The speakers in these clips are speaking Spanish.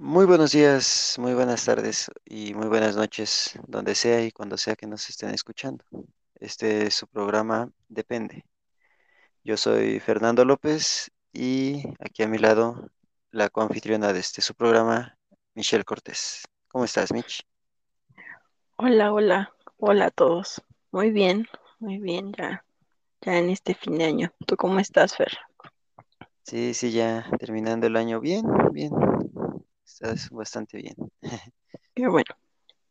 Muy buenos días, muy buenas tardes y muy buenas noches, donde sea y cuando sea que nos estén escuchando. Este es su programa Depende. Yo soy Fernando López y aquí a mi lado la coanfitriona de este su programa, Michelle Cortés. ¿Cómo estás, Mitch? Hola, hola, hola a todos. Muy bien, muy bien, ya, ya en este fin de año. ¿Tú cómo estás, Fer? Sí, sí, ya terminando el año bien, bien. Estás bastante bien. Qué bueno.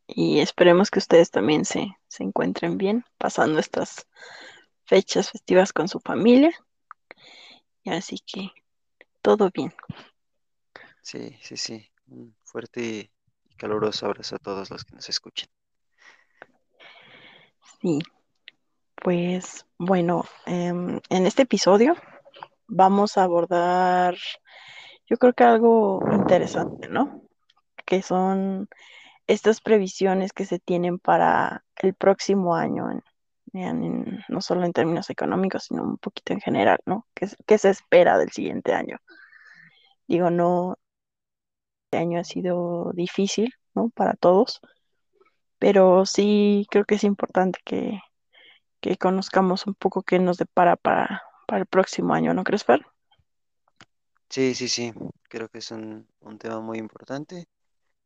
Y esperemos que ustedes también se, se encuentren bien, pasando estas fechas festivas con su familia. Y así que todo bien. Sí, sí, sí. Un fuerte y caluroso abrazo a todos los que nos escuchen. Sí, pues bueno, em, en este episodio vamos a abordar, yo creo que algo interesante, ¿no? Que son estas previsiones que se tienen para el próximo año, no solo en términos económicos, sino un poquito en general, ¿no? ¿Qué, se qué se espera del siguiente año? Digo, no, este año ha sido difícil, ¿no? Para todos, pero sí creo que es importante que, que conozcamos un poco qué nos depara para, para el próximo año, ¿no crees, Fer? Sí, sí, sí. Creo que es un, un tema muy importante.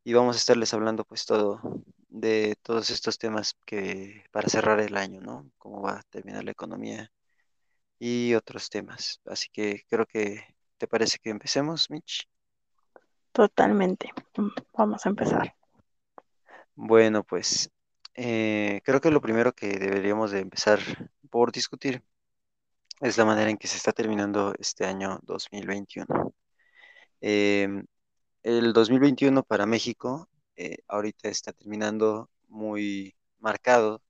y vamos a estarles hablando pues todo de todos estos temas que para cerrar el año, ¿no? Cómo va a terminar la economía y otros temas. Así que creo que te parece que empecemos, Mitch. Totalmente. Vamos a empezar. Bueno, pues eh, creo que lo primero que deberíamos de empezar por discutir es la manera en que se está terminando este año 2021. Em, el 2021 para México eh, ahorita está terminando muy marcado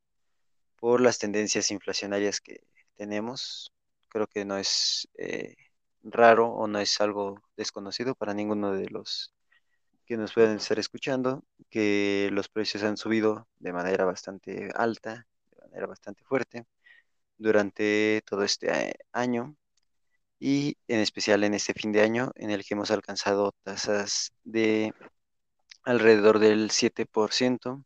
por las tendencias inflacionarias que tenemos. Creo que no es eh, raro o no es algo desconocido para ninguno de los que nos pueden estar escuchando, que los precios han subido de manera bastante alta, de manera bastante fuerte durante todo este eh, año y en especial en este fin de año en el que hemos alcanzado tasas de alrededor del 7%,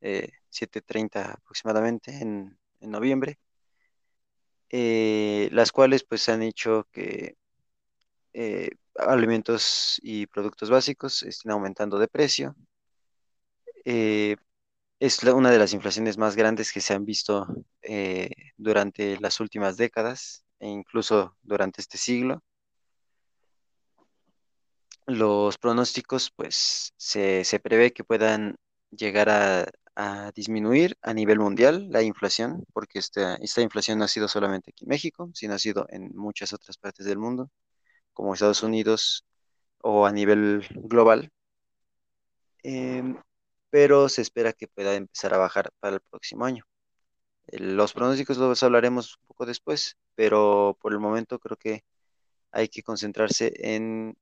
eh, siete treinta aproximadamente en, en noviembre eh, las cuales pues han hecho que eh, alimentos y productos básicos estén aumentando de precio. Es una de las inflaciones más grandes que se han visto eh, durante las últimas décadas e incluso durante este siglo. Los pronósticos pues se, se prevé que puedan llegar a, a disminuir a nivel mundial la inflación, porque esta, esta inflación no ha sido solamente aquí en México, sino ha sido en muchas otras partes del mundo. como Estados Unidos o a nivel global, em, pero se espera que pueda empezar a bajar para el próximo año. Los pronósticos los hablaremos un poco después, pero por el momento creo que hay que concentrarse en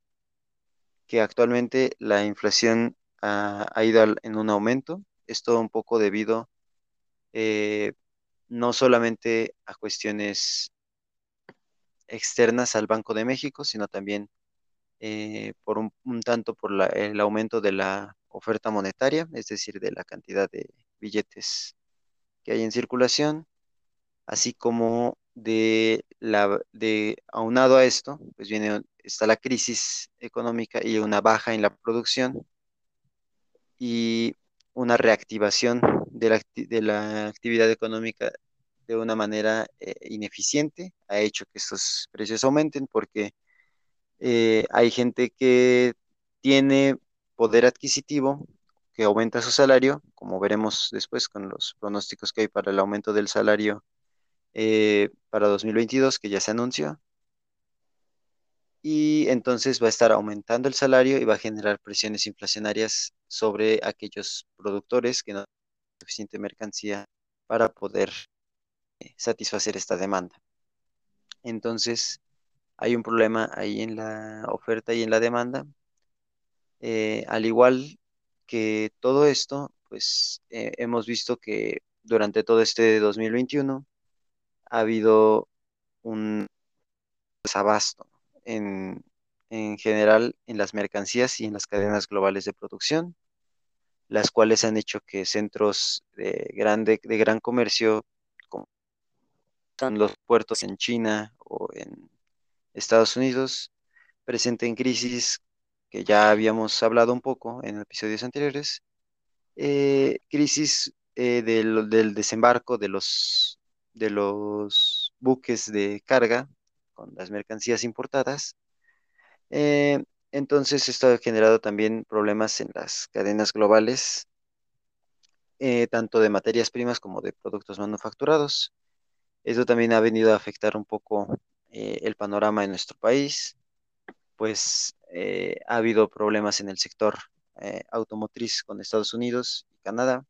que actualmente la inflación ha, ido en un aumento. Esto un poco debido eh, no solamente a cuestiones externas al Banco de México, sino también eh, por un, un tanto por la- el aumento de la oferta monetaria, es decir, de la cantidad de billetes que hay en circulación, así como de la de aunado a esto, pues viene está la crisis económica y una baja en la producción y una reactivación de la, de la actividad económica de una manera eh, ineficiente, ha hecho que estos precios aumenten porque eh, hay gente que tiene poder adquisitivo, que aumenta su salario, como veremos después con los pronósticos que hay para el aumento del salario eh, para 2022, que ya se anunció, y entonces va a estar aumentando el salario y va a generar presiones inflacionarias sobre aquellos productores que no tienen suficiente mercancía para poder eh, satisfacer esta demanda. Entonces, hay un problema ahí en la oferta y en la demanda Eh, al igual que todo esto, pues eh, hemos visto que durante todo este 2021 ha habido un desabasto en, en general en las mercancías y en las cadenas globales de producción, las cuales han hecho que centros de, grande, de gran comercio, como los puertos en China o en Estados Unidos, presenten crisis que ya habíamos hablado un poco en episodios anteriores, eh, crisis eh, del, desembarco de los, de los buques de carga con las mercancías importadas. Eh, entonces esto ha generado también problemas en las cadenas globales, tanto de materias primas como de productos manufacturados. Eso también ha venido a afectar un poco el panorama en nuestro país, pues ha habido problemas en el sector eh, automotriz con Estados Unidos y Canadá,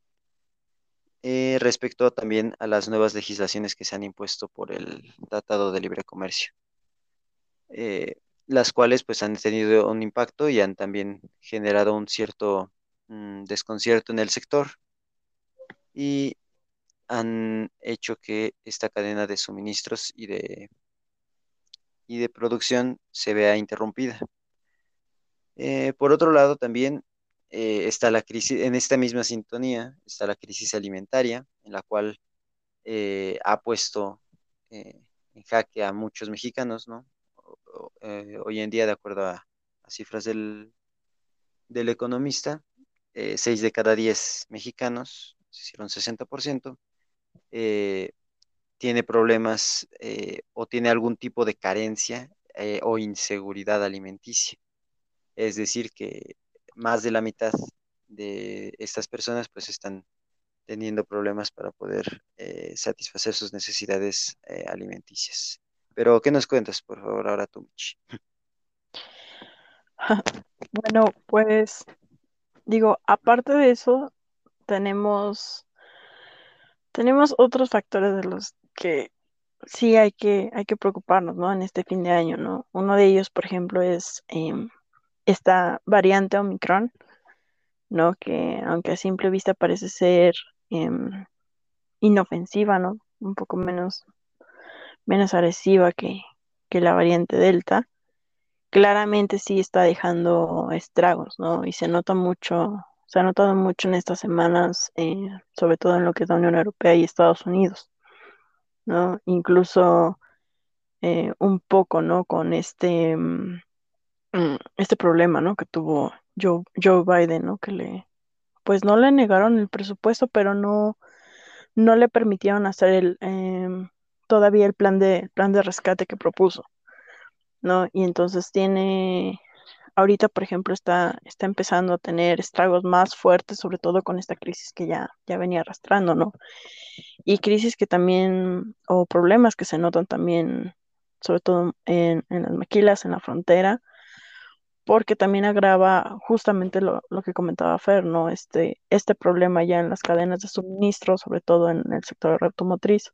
eh, respecto también a las nuevas legislaciones que se han impuesto por el Tratado de Libre Comercio, eh, las cuales pues han tenido un impacto y han también generado un cierto mm, desconcierto en el sector y han hecho que esta cadena de suministros y de, y de producción se vea interrumpida. Por otro lado, también eh, está la crisis, en esta misma sintonía, está la crisis alimentaria, en la cual eh, ha puesto eh, en jaque a muchos mexicanos, ¿no? hoy en día, de acuerdo a, cifras del, del economista, 6 de cada 10 mexicanos, decir, un 60%, tiene problemas o tiene algún tipo de carencia o inseguridad alimenticia. Es decir, que más de la mitad de estas personas pues están teniendo problemas para poder eh, satisfacer sus necesidades eh, alimenticias. Pero, ¿qué nos cuentas, por favor, ahora tú? Bueno, pues digo, aparte de eso, tenemos, tenemos otros factores de los que sí hay que, hay que preocuparnos, ¿no? En este fin de año, ¿no? Uno de ellos, por ejemplo, es em, esta variante Omicron, ¿no? Que aunque a simple vista parece ser em, inofensiva, ¿no? Un poco menos, menos agresiva que, la variante Delta, claramente sí está dejando estragos, ¿no? Y se nota mucho, se ha notado mucho en estas semanas, eh, sobre todo en lo que es la Unión Europea y Estados Unidos, ¿no? Incluso eh, un poco, ¿no? Con este Mm, este problema, ¿no? Que tuvo Joe, Joe Biden, ¿no? Que le, pues no le negaron el presupuesto, pero no, no le permitieron hacer el, em, todavía el plan de, plan de rescate que propuso, ¿no? Y entonces tiene, ahorita, por ejemplo, está, está empezando a tener estragos más fuertes, sobre todo con esta crisis que ya, ya venía arrastrando, ¿no? Y crisis que también, o problemas que se notan también, sobre todo en, en las maquilas, en la frontera, porque también agrava justamente lo, que comentaba Fer, ¿no? Este, este problema ya en las cadenas de suministro, sobre todo en el sector automotriz.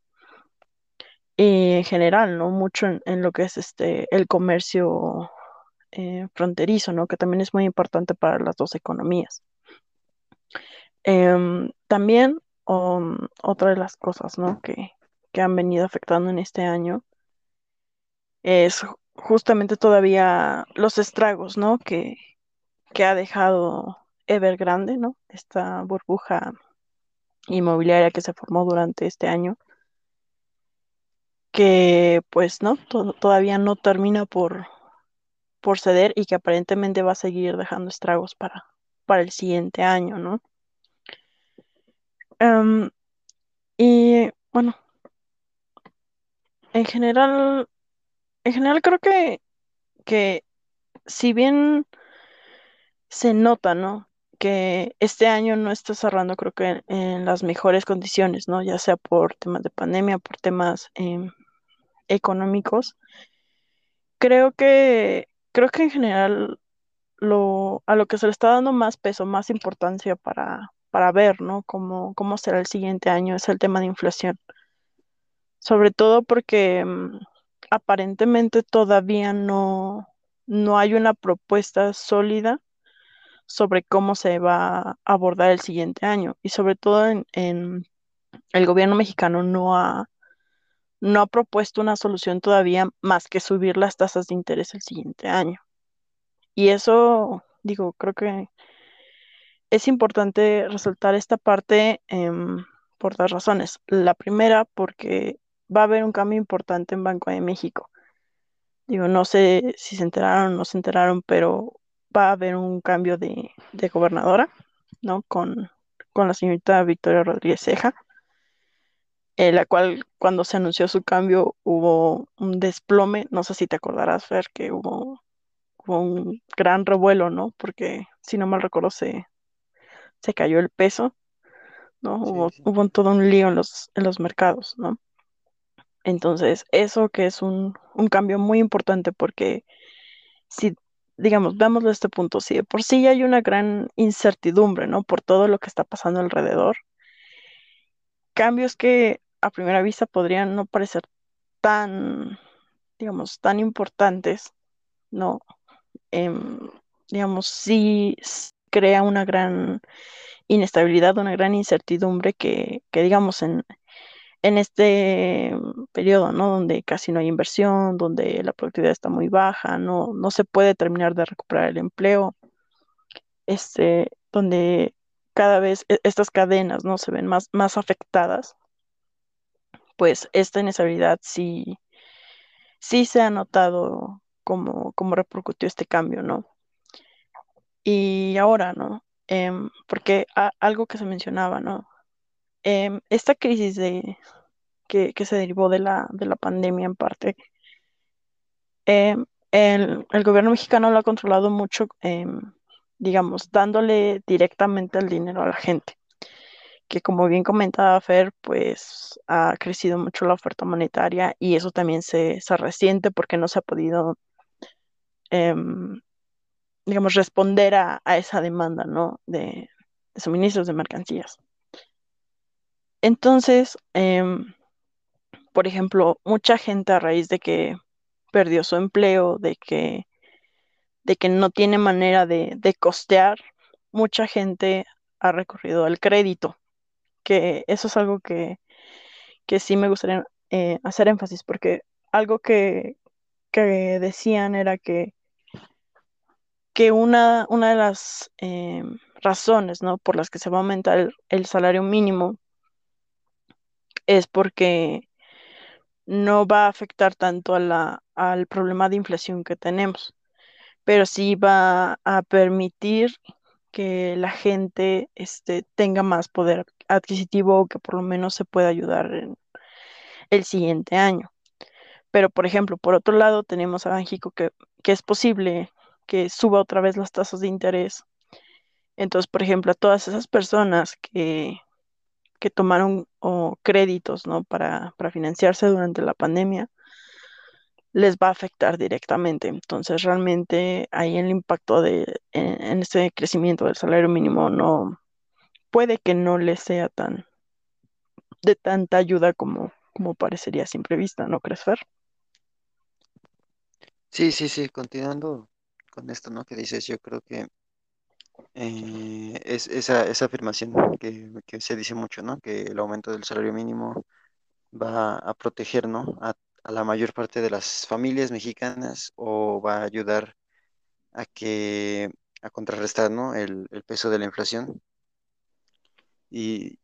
Y en general, ¿no? Mucho en, lo que es este el comercio eh, fronterizo, ¿no? Que también es muy importante para las dos economías. Em, también um, otra de las cosas, ¿no? Que, que han venido afectando en este año es justamente todavía los estragos, ¿no? Que, que ha dejado Evergrande, ¿no? Esta burbuja inmobiliaria que se formó durante este año, que pues, ¿no? todavía no termina por, por ceder y que aparentemente va a seguir dejando estragos para, para el siguiente año, ¿no? Em, y bueno, en general en general creo que, que si bien se nota, ¿no? Que este año no está cerrando, creo que en, las mejores condiciones, ¿no? Ya sea por temas de pandemia, por temas em, económicos. Creo que, creo que en general lo, a lo que se le está dando más peso, más importancia para, para ver, ¿no? Cómo, cómo será el siguiente año es el tema de inflación. Sobre todo porque em, aparentemente todavía no, no hay una propuesta sólida sobre cómo se va a abordar el siguiente año y sobre todo en, el gobierno mexicano no ha, no ha propuesto una solución todavía más que subir las tasas de interés el siguiente año, Y eso, digo, creo que es importante resaltar esta parte em, por dos razones. La primera, porque va a haber un cambio importante en Banco de México. Digo, no sé si se enteraron o no se enteraron, pero va a haber un cambio de, de gobernadora, ¿no? Con, con la señorita Victoria Rodríguez Ceja, eh, la cual cuando se anunció su cambio hubo un desplome, no sé si te acordarás, Fer, que hubo, hubo un gran revuelo, ¿no? Porque si no mal recuerdo se, se cayó el peso, ¿no? Sí, Hubo, sí. hubo todo un lío en los, en los mercados, ¿no? Entonces, eso que es un, un cambio muy importante porque si, digamos, veámoslo a este punto, si de por sí hay una gran incertidumbre, ¿no? Por todo lo que está pasando alrededor, cambios que a primera vista podrían no parecer tan, digamos, tan importantes, ¿no? Em, digamos, sí crea una gran inestabilidad, una gran incertidumbre que, que digamos, en, en este mm, periodo, ¿no? Donde casi no hay inversión, donde la productividad está muy baja, no, no se puede terminar de recuperar el empleo, este, donde cada vez e- estas cadenas, ¿no? Se ven más, más afectadas, pues esta inestabilidad sí, sí se ha notado como, como repercutió este cambio, ¿no? Y ahora, ¿no? Em, porque algo que se mencionaba, ¿no? Em, esta crisis de, que, que se derivó de la, de la pandemia en parte, em, el, el gobierno mexicano lo ha controlado mucho, em, digamos, dándole directamente el dinero a la gente, que como bien comentaba Fer, pues ha crecido mucho la oferta monetaria y eso también se, se resiente porque no se ha podido, digamos, responder a, a esa demanda, ¿no? De, de suministros de mercancías. Entonces, em, por ejemplo, mucha gente a raíz de que perdió su empleo, de que, de que no tiene manera de, de costear, mucha gente ha recurrido al crédito, que eso es algo que, que sí me gustaría eh, hacer énfasis, porque algo que, que decían era que, que una, una de las em, razones, ¿no? por las que se va a aumentar el, el salario mínimo es porque no va a afectar tanto a la, al problema de inflación que tenemos, pero sí va a permitir que la gente este, tenga más poder adquisitivo o que por lo menos se pueda ayudar en el siguiente año. Pero, por ejemplo, por otro lado, tenemos a México que, que es posible que suba otra vez las tasas de interés. Entonces, por ejemplo, a todas esas personas que, que tomaron o créditos, ¿no? para, para financiarse durante la pandemia, les va a afectar directamente. Entonces, realmente ahí el impacto de, en, en este crecimiento del salario mínimo no puede que no les sea tan de tanta ayuda como, como parecería a simple vista, ¿no crees, Fer? Sí, sí, sí, continuando con esto, ¿no? Que dices, yo creo que eh, es esa, esa afirmación que, que se dice mucho, ¿no? Que el aumento del salario mínimo va a proteger, ¿no? A, a la mayor parte de las familias mexicanas o va a ayudar a que, a contrarrestar, ¿no? El, el peso de la inflación. Y,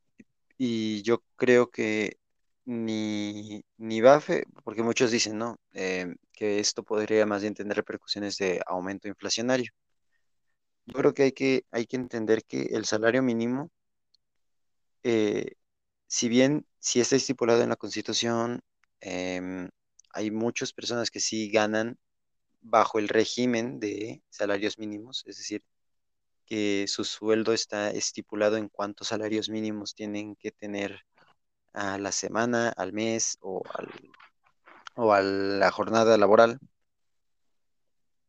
y yo creo que ni, ni va a, fe- porque muchos dicen, ¿no? Eh, que esto podría más bien tener repercusiones de aumento inflacionario. Yo creo que hay que, hay que entender que el salario mínimo, eh, si bien si está estipulado en la Constitución, em, hay muchas personas que sí ganan bajo el régimen de salarios mínimos, es decir, que su sueldo está estipulado en cuántos salarios mínimos tienen que tener a la semana, al mes o, al, o a la jornada laboral,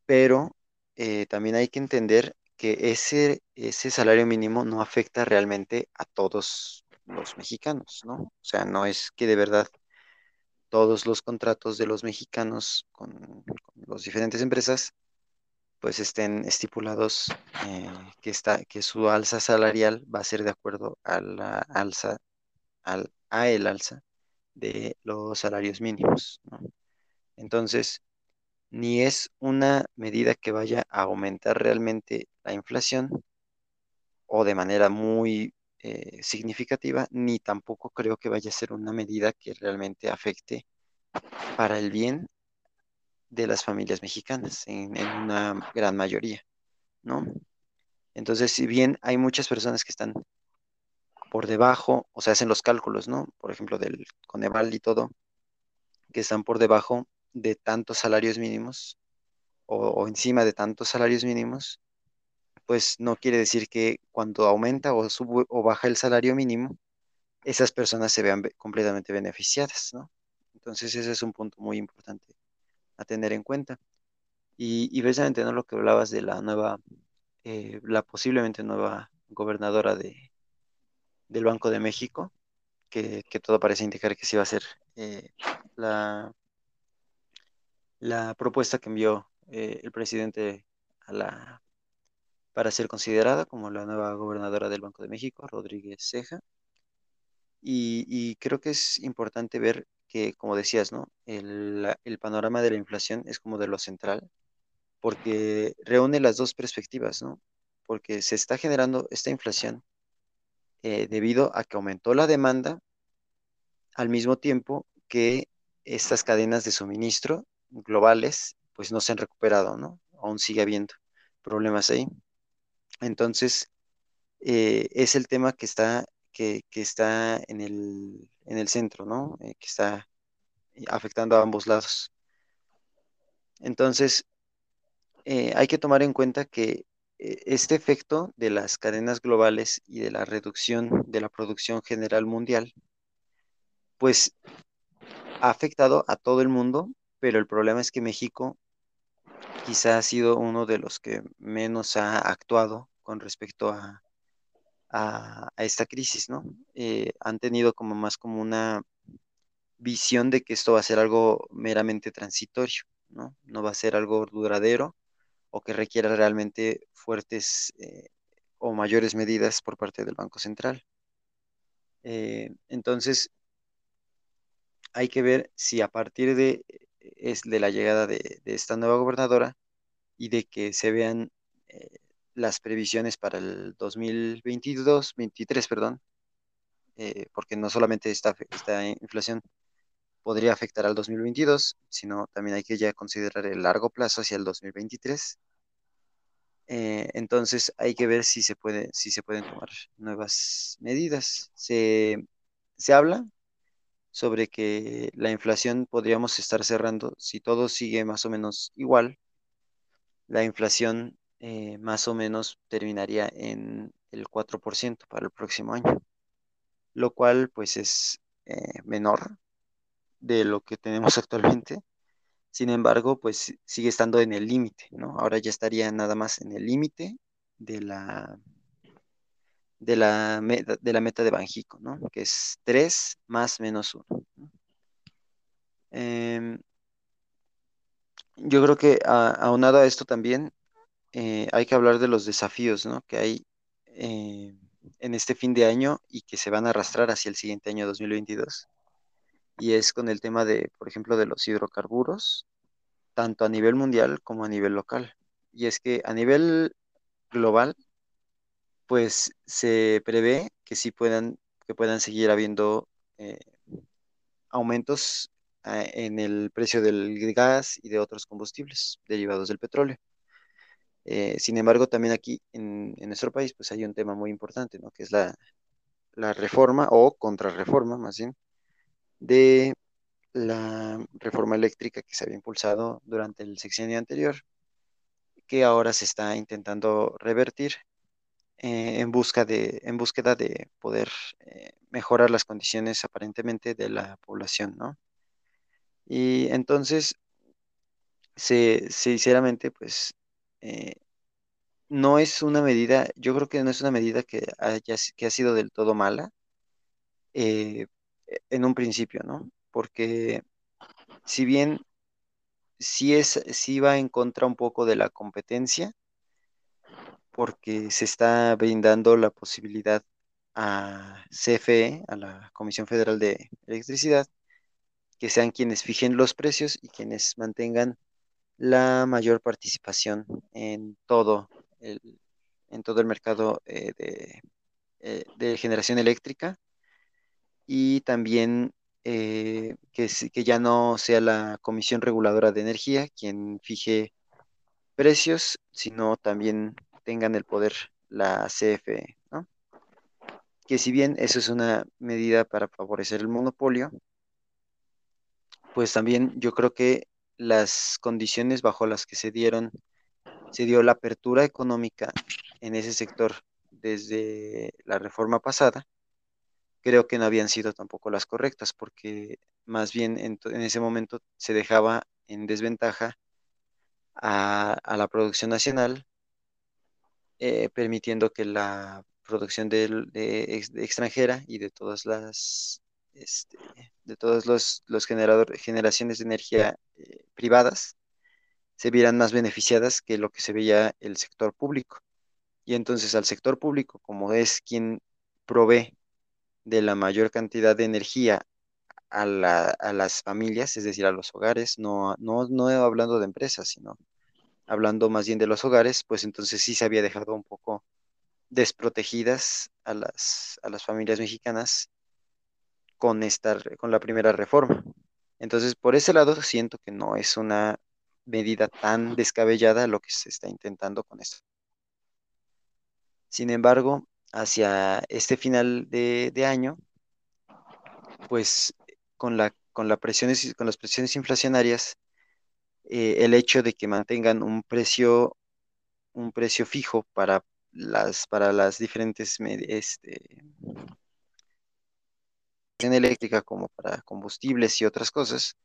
pero eh, también hay que entender que ese, ese salario mínimo no afecta realmente a todos los mexicanos, ¿no? O sea, no es que de verdad todos los contratos de los mexicanos con, con las diferentes empresas pues estén estipulados eh, que, está, que su alza salarial va a ser de acuerdo a la alza, al, a el alza de los salarios mínimos, ¿no? Entonces, ni es una medida que vaya a aumentar realmente la inflación o de manera muy eh, significativa, ni tampoco creo que vaya a ser una medida que realmente afecte para el bien de las familias mexicanas en, en una gran mayoría, ¿no? Entonces, si bien hay muchas personas que están por debajo, o sea, hacen los cálculos, ¿no? Por ejemplo, del Coneval y todo, que están por debajo de tantos salarios mínimos o, encima de tantos salarios mínimos, pues no quiere decir que cuando aumenta o sube o baja el salario mínimo, esas personas se vean completamente beneficiadas, ¿no? Entonces, ese es un punto muy importante a tener en cuenta. Y, y precisamente, ¿no? Lo que hablabas de la nueva, eh, la posiblemente nueva gobernadora de, del Banco de México, que, que todo parece indicar que sí va a ser eh, la, la propuesta que envió eh, el presidente a la, para ser considerada como la nueva gobernadora del Banco de México, Rodríguez Ceja. Y, creo que es importante ver que, como decías, ¿no? El, el panorama de la inflación es como de lo central, porque reúne las dos perspectivas, ¿no? Porque se está generando esta inflación eh, debido a que aumentó la demanda al mismo tiempo que estas cadenas de suministro globales pues no se han recuperado, ¿no? Aún sigue habiendo problemas ahí. Entonces, eh, es el tema que está, que, que está en el, en el centro, ¿no? Eh, que está afectando a ambos lados. Entonces, eh, hay que tomar en cuenta que este efecto de las cadenas globales y de la reducción de la producción general mundial, pues ha afectado a todo el mundo, pero el problema es que México quizá ha sido uno de los que menos ha actuado con respecto a, a- esta crisis, ¿no? Eh, han tenido como más como una visión de que esto va a ser algo meramente transitorio, ¿no? No va a ser algo duradero o que requiera realmente fuertes eh, o mayores medidas por parte del Banco Central. Eh, entonces, hay que ver si a partir de, es de la llegada de, esta nueva gobernadora y de que se vean eh, las previsiones para el 2022, 23, perdón, eh, porque no solamente esta, esta inflación podría afectar al 2022, sino también hay que ya considerar el largo plazo hacia el 2023. Eh, entonces hay que ver si se puede, si se pueden tomar nuevas medidas. Se, se habla sobre que la inflación podríamos estar cerrando, si todo sigue más o menos igual, la inflación eh, más o menos terminaría en el 4% para el próximo año, lo cual pues es eh, menor de lo que tenemos actualmente. Sin embargo, pues sigue estando en el límite, ¿no? Ahora ya estaría nada más en el límite de la, de la, meta, de la meta de Banjico, ¿no? Que es 3 más menos 1. ¿no? Eh, yo creo que a, aunado a esto también eh, hay que hablar de los desafíos, ¿no? que hay eh, en este fin de año y que se van a arrastrar hacia el siguiente año 2022. Y es con el tema de, por ejemplo, de los hidrocarburos, tanto a nivel mundial como a nivel local. Y es que a nivel global, pues se prevé que sí puedan, que puedan seguir habiendo eh, aumentos eh, en el precio del gas y de otros combustibles derivados del petróleo. Eh, sin embargo, también aquí en, en, nuestro país, pues hay un tema muy importante, ¿no? Que es la, la reforma o contrarreforma, más bien, de la reforma eléctrica que se había impulsado durante el sexenio anterior, que ahora se está intentando revertir eh, en, busca de, en búsqueda de poder eh, mejorar las condiciones aparentemente de la población, ¿no? Y entonces, se, sinceramente, pues eh, no es una medida, yo creo que no es una medida que, haya, que ha sido del todo mala en un principio, ¿no? Porque si bien sí, es, sí va en contra un poco de la competencia, porque se está brindando la posibilidad a CFE, a la Comisión Federal de Electricidad, que sean quienes fijen los precios y quienes mantengan la mayor participación en todo el, en todo el mercado eh, de, eh, de generación eléctrica. Y también eh, que ya no sea la Comisión Reguladora de Energía quien fije precios, sino también tengan el poder la CFE, ¿no? Que si bien eso es una medida para favorecer el monopolio, pues también yo creo que las condiciones bajo las que se dieron, se dio la apertura económica en ese sector desde la reforma pasada, creo que no habían sido tampoco las correctas, porque más bien en, ese momento se dejaba en desventaja a la producción nacional, eh, permitiendo que la producción de, ex- de extranjera y de todas las este, de todos los, los generador- generaciones de energía eh, privadas se vieran más beneficiadas que lo que se veía el sector público. Y entonces al sector público, como es quien provee de la mayor cantidad de energía a, la- a las familias, es decir, a los hogares, no, no, no hablando de empresas, sino hablando más bien de los hogares, pues entonces sí se había dejado un poco desprotegidas a las, a las familias mexicanas con esta, con la primera reforma. Entonces, por ese lado, siento que no es una medida tan descabellada lo que se está intentando con esto. Sin embargo, hacia este final de, de año, pues con la, con presiones, con las presiones inflacionarias, eh, el hecho de que mantengan un precio, un precio fijo para las, para las diferentes este, eléctrica como para combustibles y otras cosas,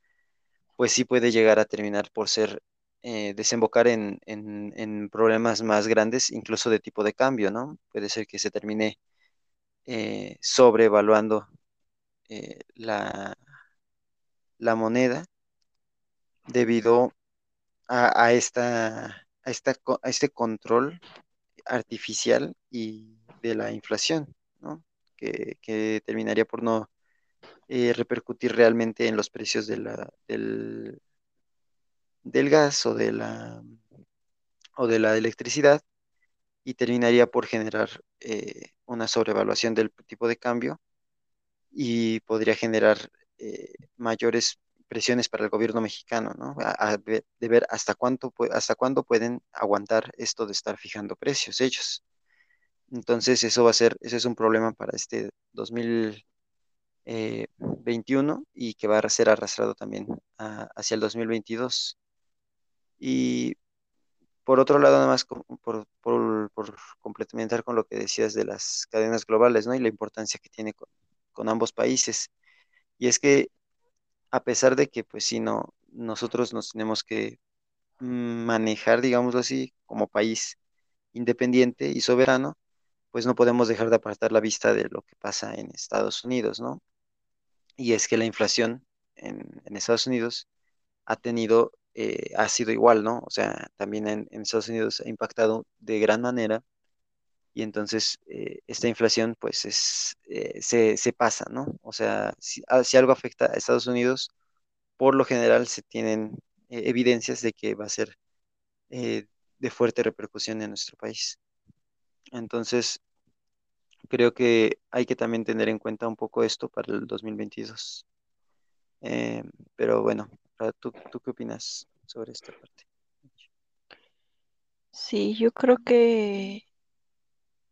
pues sí puede llegar a terminar por ser, eh, desembocar en, en, en problemas más grandes, incluso de tipo de cambio, ¿no? Puede ser que se termine eh, sobrevaluando la, la moneda debido a, a esta, a esta, a este control artificial y de la inflación, ¿no? Que, que terminaría por no eh, repercutir realmente en los precios de la, del, del gas o de la, o de la electricidad y terminaría por generar eh, una sobrevaluación del tipo de cambio y podría generar eh, mayores presiones para el gobierno mexicano, ¿no? A- a de ver hasta cuánto, hasta cuándo pueden aguantar esto de estar fijando precios ellos. Entonces, eso va a ser, ese es un problema para este 2021 y que va a ser arrastrado también a- hacia el 2022. Y por otro lado, nada más por, por, por complementar con lo que decías de las cadenas globales, ¿no? Y la importancia que tiene con, con ambos países. Y es que a pesar de que, pues sí, no, nosotros nos tenemos que manejar, digámoslo así, como país independiente y soberano, pues no podemos dejar de apartar la vista de lo que pasa en Estados Unidos, ¿no? Y es que la inflación en, Estados Unidos ha tenido, eh, ha sido igual, ¿no? O sea, también en Estados Unidos ha impactado de gran manera y entonces eh, esta inflación pues es, eh, se, pasa, ¿no? O sea, si, ah, si algo afecta a Estados Unidos, por lo general se tienen eh, evidencias de que va a ser de fuerte repercusión en nuestro país. Entonces, creo que hay que también tener en cuenta un poco esto para el 2022. Eh, pero bueno, Ra, ¿tú, tú qué opinas sobre esta parte? Sí, yo creo que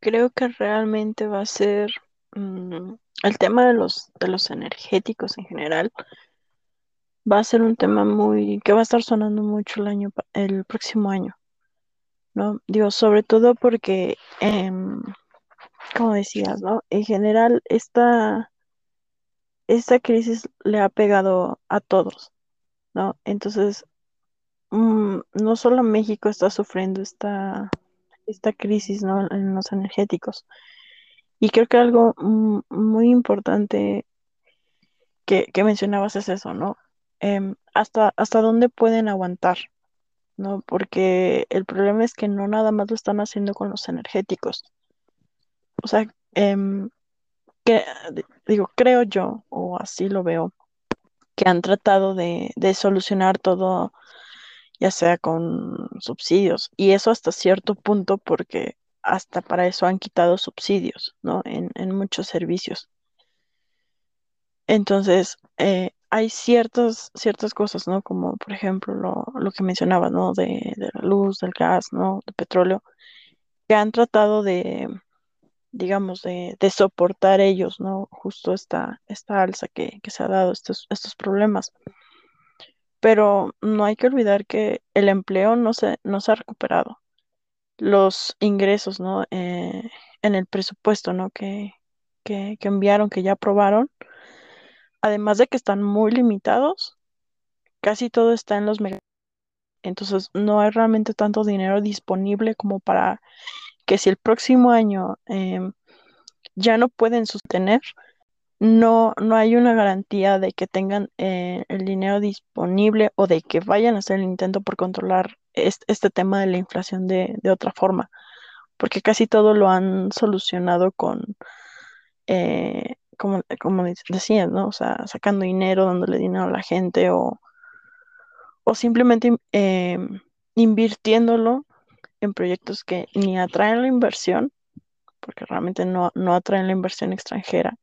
creo que realmente va a ser mm, el tema de los de los energéticos en general va a ser un tema muy que va a estar sonando mucho el año el próximo año, ¿no? Digo, sobre todo porque em, como decías, ¿no? En general esta esta crisis le ha pegado a todos, ¿no? Entonces, mm, no solo México está sufriendo esta esta crisis, ¿no? En los energéticos Y creo que algo muy importante que, que mencionabas es eso, ¿no? Em, hasta, hasta dónde pueden aguantar, ¿no? Porque el problema es que no nada más lo están haciendo con los energéticos. O sea, em, que, digo, creo yo, o así lo veo, que han tratado de, de solucionar todo ya sea con subsidios. Y eso hasta cierto punto porque hasta para eso han quitado subsidios, ¿no? En, en muchos servicios. Entonces, eh, hay ciertas, ciertas cosas, ¿no? Como por ejemplo lo, lo que mencionaba, ¿no? De, de la luz, del gas, ¿no? Del petróleo, que han tratado de, digamos, de, de soportar ellos, ¿no? Justo esta, esta alza que, que se ha dado, estos, estos problemas. Pero no hay que olvidar que el empleo no se, no se ha recuperado. Los ingresos, ¿no? Eh, en el presupuesto, ¿no? Que, que, que enviaron, que ya aprobaron, además de que están muy limitados, casi todo está en los mega. Entonces no hay realmente tanto dinero disponible como para que si el próximo año em, ya no pueden sostener, no, no hay una garantía de que tengan eh, el dinero disponible o de que vayan a hacer el intento por controlar este, este tema de la inflación de, de otra forma, porque casi todo lo han solucionado con, eh, como, como decías, ¿no? O sea, sacando dinero, dándole dinero a la gente o, o simplemente eh, invirtiéndolo en proyectos que ni atraen la inversión, porque realmente no, no atraen la inversión extranjera,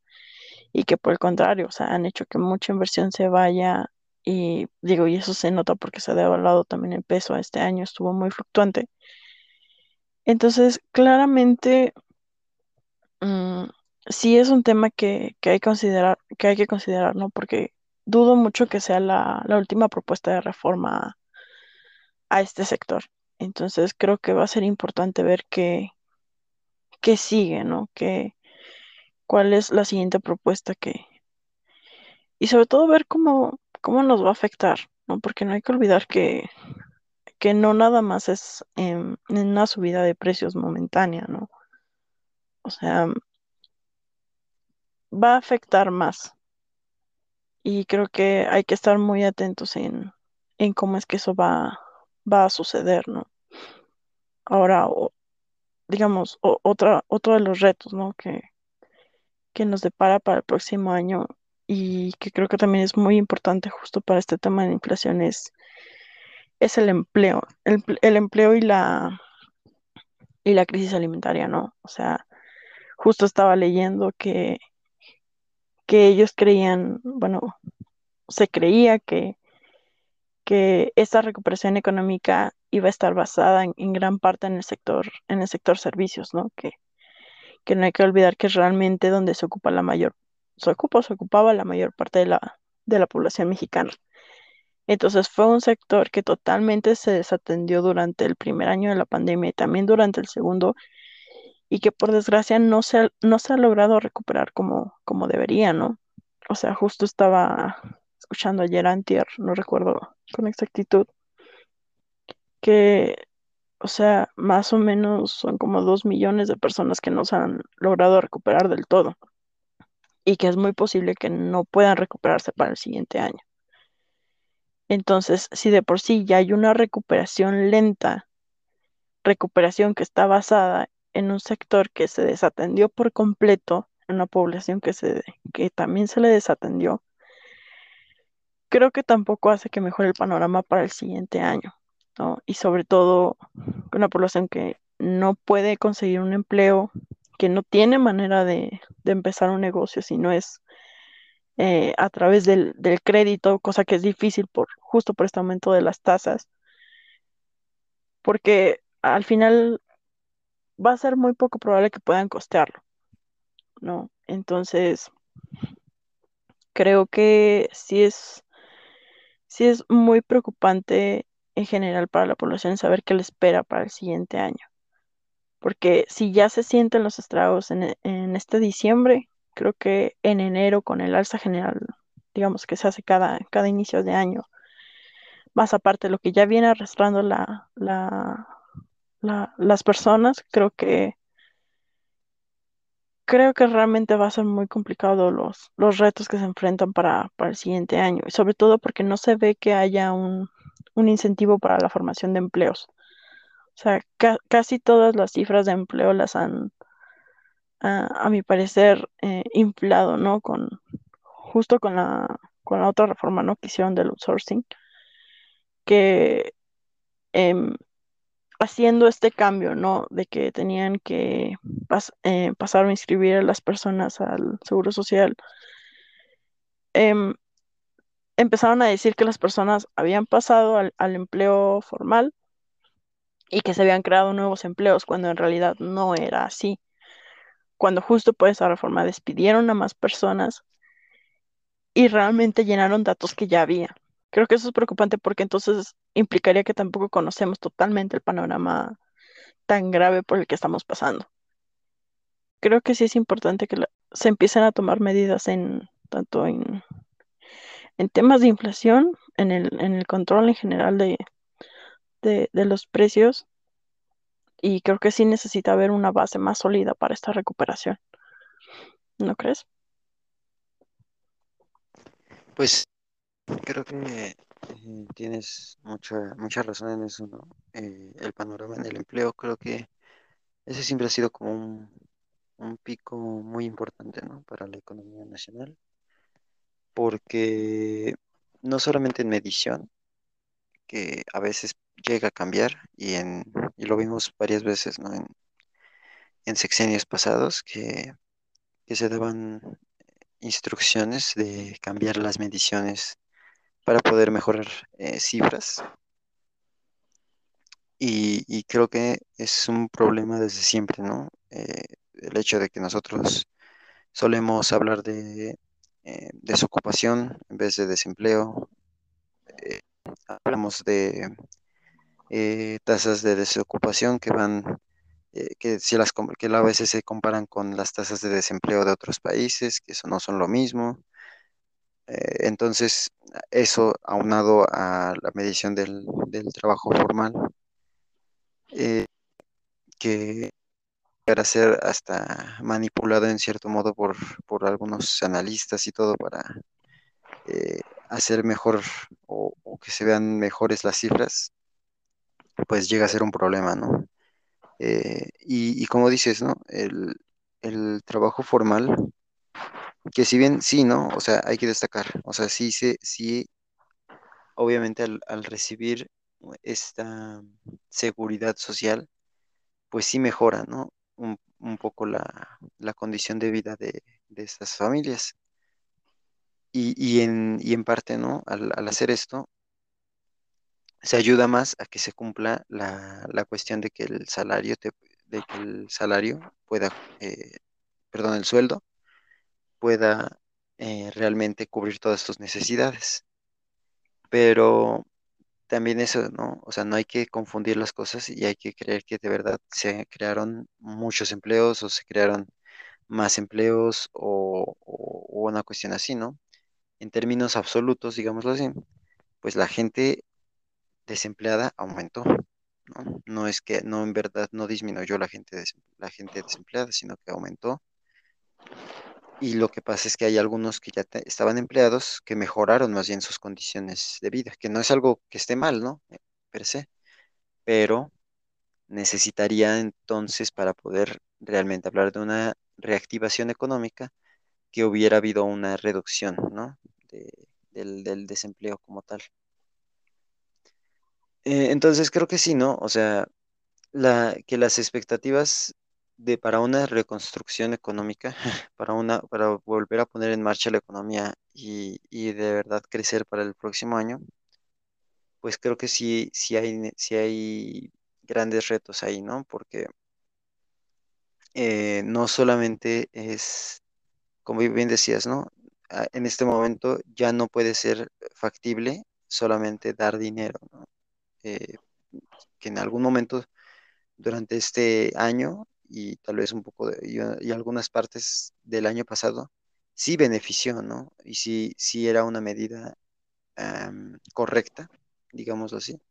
y que por el contrario, o sea, han hecho que mucha inversión se vaya y digo, y eso se nota porque se ha devaluado también el peso este año, estuvo muy fluctuante. Entonces, claramente, mm, sí es un tema que, que hay considerar, que hay que considerar, ¿no? Porque dudo mucho que sea la, la última propuesta de reforma a este sector. Entonces creo que va a ser importante ver qué, qué sigue, ¿no? Que, cuál es la siguiente propuesta que... Y sobre todo ver cómo, cómo nos va a afectar, ¿no? Porque no hay que olvidar que, que no nada más es en una subida de precios momentánea, ¿no? O sea, va a afectar más. Y creo que hay que estar muy atentos en, en cómo es que eso va, va a suceder, ¿no? Ahora, digamos, o- otra, otro de los retos, ¿no? Que, que nos depara para el próximo año y que creo que también es muy importante justo para este tema de inflación es, es el empleo, el, el empleo y la, y la crisis alimentaria, ¿no? O sea, justo estaba leyendo que, que ellos creían, bueno, se creía que, que esta recuperación económica iba a estar basada en, en gran parte en el sector, en el sector servicios, ¿no? Que, que no hay que olvidar que es realmente donde se ocupa la mayor, se ocupa se ocupaba la mayor parte de la, de la población mexicana. Entonces fue un sector que totalmente se desatendió durante el primer año de la pandemia y también durante el segundo, y que por desgracia no se ha, no se ha logrado recuperar como, como debería, ¿no? O sea, justo estaba escuchando ayer antier, no recuerdo con exactitud, que, o sea, más o menos son como dos millones de personas que no se han logrado recuperar del todo y que es muy posible que no puedan recuperarse para el siguiente año. Entonces, si de por sí ya hay una recuperación lenta, recuperación que está basada en un sector que se desatendió por completo, en una población que, se, que también se le desatendió, creo que tampoco hace que mejore el panorama para el siguiente año, Y sobre todo una población que no puede conseguir un empleo, que no tiene manera de, de empezar un negocio si no es eh, a través del, del crédito, cosa que es difícil por justo por este aumento de las tasas, porque al final va a ser muy poco probable que puedan costearlo, ¿no? Entonces, creo que sí es, sí es muy preocupante en general para la población saber qué le espera para el siguiente año. Porque si ya se sienten los estragos en, e- en este diciembre, creo que en enero con el alza general, digamos que se hace cada, cada inicio de año, más aparte lo que ya viene arrastrando la, la- las personas, creo que creo que realmente va a ser muy complicado los, los retos que se enfrentan para, para el siguiente año, y sobre todo porque no se ve que haya un, un incentivo para la formación de empleos. O sea, ca- casi todas las cifras de empleo las han, a, mi parecer, eh, inflado, ¿no? Con, justo con la, con la otra reforma, ¿no? que hicieron del outsourcing, que em, haciendo este cambio, ¿no? De que tenían que eh, pasar a inscribir a las personas al Seguro Social, em, empezaron a decir que las personas habían pasado al, empleo formal y que se habían creado nuevos empleos, cuando en realidad no era así. Cuando justo por esa reforma despidieron a más personas y realmente llenaron datos que ya había. Creo que eso es preocupante porque entonces implicaría que tampoco conocemos totalmente el panorama tan grave por el que estamos pasando. Creo que sí es importante que se empiecen a tomar medidas en tanto en, en temas de inflación, en el, en el control en general de, de, los precios y creo que sí necesita haber una base más sólida para esta recuperación. ¿No crees? Pues creo que eh, tienes mucha, mucha razón en eso, ¿no? Eh, el panorama en el empleo, creo que ese siempre ha sido como un, un pico muy importante, ¿no? Para la economía nacional, porque no solamente en medición, que a veces llega a cambiar y, en, y lo vimos varias veces, ¿no? En, en sexenios pasados que, que se daban instrucciones de cambiar las mediciones para poder mejorar eh, cifras. Y, y, creo que es un problema desde siempre, ¿no? Eh, el hecho de que nosotros solemos hablar de eh, desocupación en vez de desempleo. Eh, hablamos de eh, tasas de desocupación que van, que, si las, que a veces se comparan con las tasas de desempleo de otros países, que eso no son lo mismo. Entonces, eso aunado a la medición del trabajo formal, que para ser hasta manipulado en cierto modo por, por algunos analistas y todo para hacer mejor o, que se vean mejores las cifras, pues llega a ser un problema, ¿no? Eh, y, y, como dices, ¿no? El, el, trabajo formal, que si bien sí, ¿no? O sea, hay que destacar, o sea, sí, sí, sí obviamente al, al recibir esta seguridad social, pues sí mejora, ¿no? Un, poco la, la, condición de vida de, de estas familias. Y, y, en, y en parte, ¿no? Al, al hacer esto, se ayuda más a que se cumpla la, la cuestión de que el salario te, de que el salario pueda, eh, perdón, el sueldo pueda eh, realmente cubrir todas tus necesidades. Pero también eso, ¿no? O sea, no hay que confundir las cosas y hay que creer que de verdad se crearon muchos empleos o se crearon más empleos o, una cuestión así, ¿no? En términos absolutos, digámoslo así, pues la gente desempleada aumentó. ¿no? no es que no en verdad no disminuyó la gente, la gente desempleada, sino que aumentó. Y lo que pasa es que hay algunos que ya estaban empleados que mejoraron más bien sus condiciones de vida, que no es algo que esté mal, ¿no? Per se, pero necesitaría entonces para poder realmente hablar de una reactivación económica que hubiera habido una reducción, ¿no? De, del, del desempleo como tal. Eh, entonces creo que sí, ¿no? O sea, la, que las expectativas de para una reconstrucción económica, para una, para volver a poner en marcha la economía y, y de verdad crecer para el próximo año, pues creo que sí, sí hay, sí hay grandes retos ahí, ¿no? Porque eh, no solamente es, como bien decías, ¿no? En este momento ya no puede ser factible solamente dar dinero, ¿no? eh, que en algún momento durante este año y tal vez un poco de, y, y, algunas partes del año pasado sí benefició, ¿no? Y sí, sí era una medida um, correcta, digámoslo así,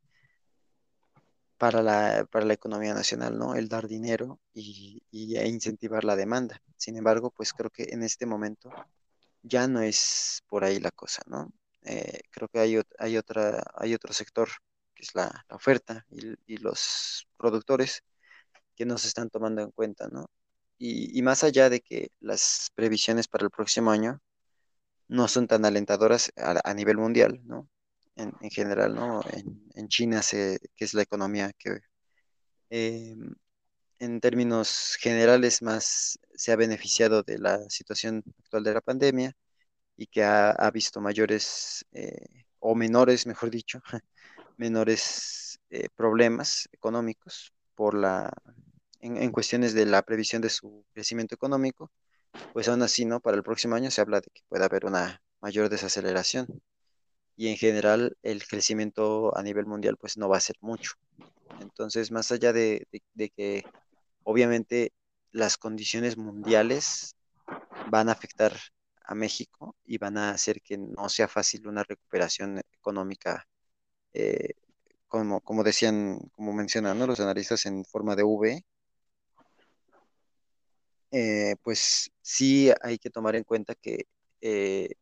para la, para la economía nacional, ¿no? El dar dinero y, y e incentivar la demanda. Sin embargo, pues creo que en este momento ya no es por ahí la cosa, ¿no? Eh, creo que hay, hay, otra, hay otro sector que es la, oferta y, los productores que nos están tomando en cuenta, ¿no? Y, y, más allá de que las previsiones para el próximo año no son tan alentadoras a, a nivel mundial, ¿no? en, general, ¿no? En, China, se, que es la economía que eh, en términos generales más se ha beneficiado de la situación actual de la pandemia y que ha, visto mayores eh, o menores, mejor dicho, menores eh, problemas económicos por la, en, cuestiones de la previsión de su crecimiento económico, pues aún así, ¿no? Para el próximo año se habla de que puede haber una mayor desaceleración y en general el crecimiento a nivel mundial pues no va a ser mucho. Entonces, más allá de, que obviamente las condiciones mundiales van a afectar a México y van a hacer que no sea fácil una recuperación económica, eh, como, como decían, como mencionan los analistas en forma de V, eh, pues sí hay que tomar en cuenta que eh,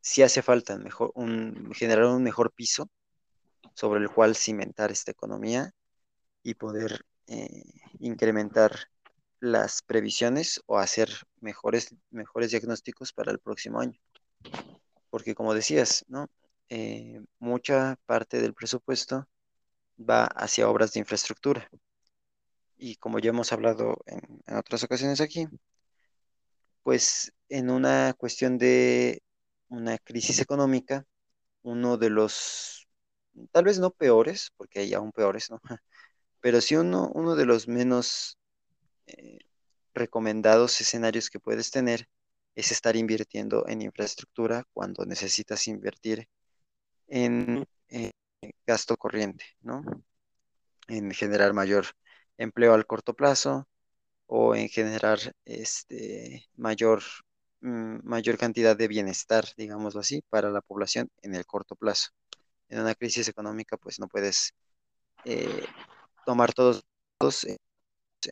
sí hace falta generar un mejor piso sobre el cual cimentar esta economía y poder eh, incrementar las previsiones o hacer mejores, mejores diagnósticos para el próximo año. Porque como decías, ¿no? Eh, mucha parte del presupuesto va hacia obras de infraestructura. Y como ya hemos hablado en, otras ocasiones aquí, pues en una cuestión de una crisis económica, uno de los, tal vez no peores, porque hay aún peores, ¿no? Pero sí uno, uno de los menos eh, recomendados escenarios que puedes tener es estar invirtiendo en infraestructura cuando necesitas invertir en eh, gasto corriente, ¿no? En generar mayor empleo al corto plazo o en generar este mayor Mm, mayor cantidad de bienestar, digámoslo así, para la población en el corto plazo. En una crisis económica, pues no puedes eh, tomar todos,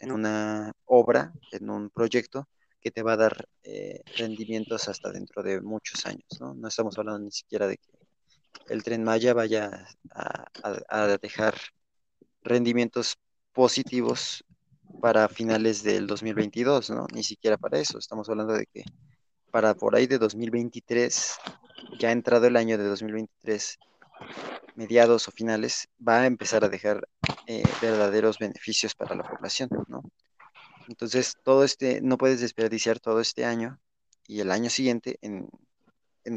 en una obra, en un proyecto que te va a dar eh, rendimientos hasta dentro de muchos años, ¿no? No estamos hablando ni siquiera de que el tren Maya vaya a, dejar rendimientos positivos para finales del 2022, ¿no? Ni siquiera para eso. Estamos hablando de que para por ahí de 2023, ya ha entrado el año de 2023, mediados o finales, va a empezar a dejar eh, verdaderos beneficios para la población, ¿no? Entonces, todo este, no puedes desperdiciar todo este año y el año siguiente en,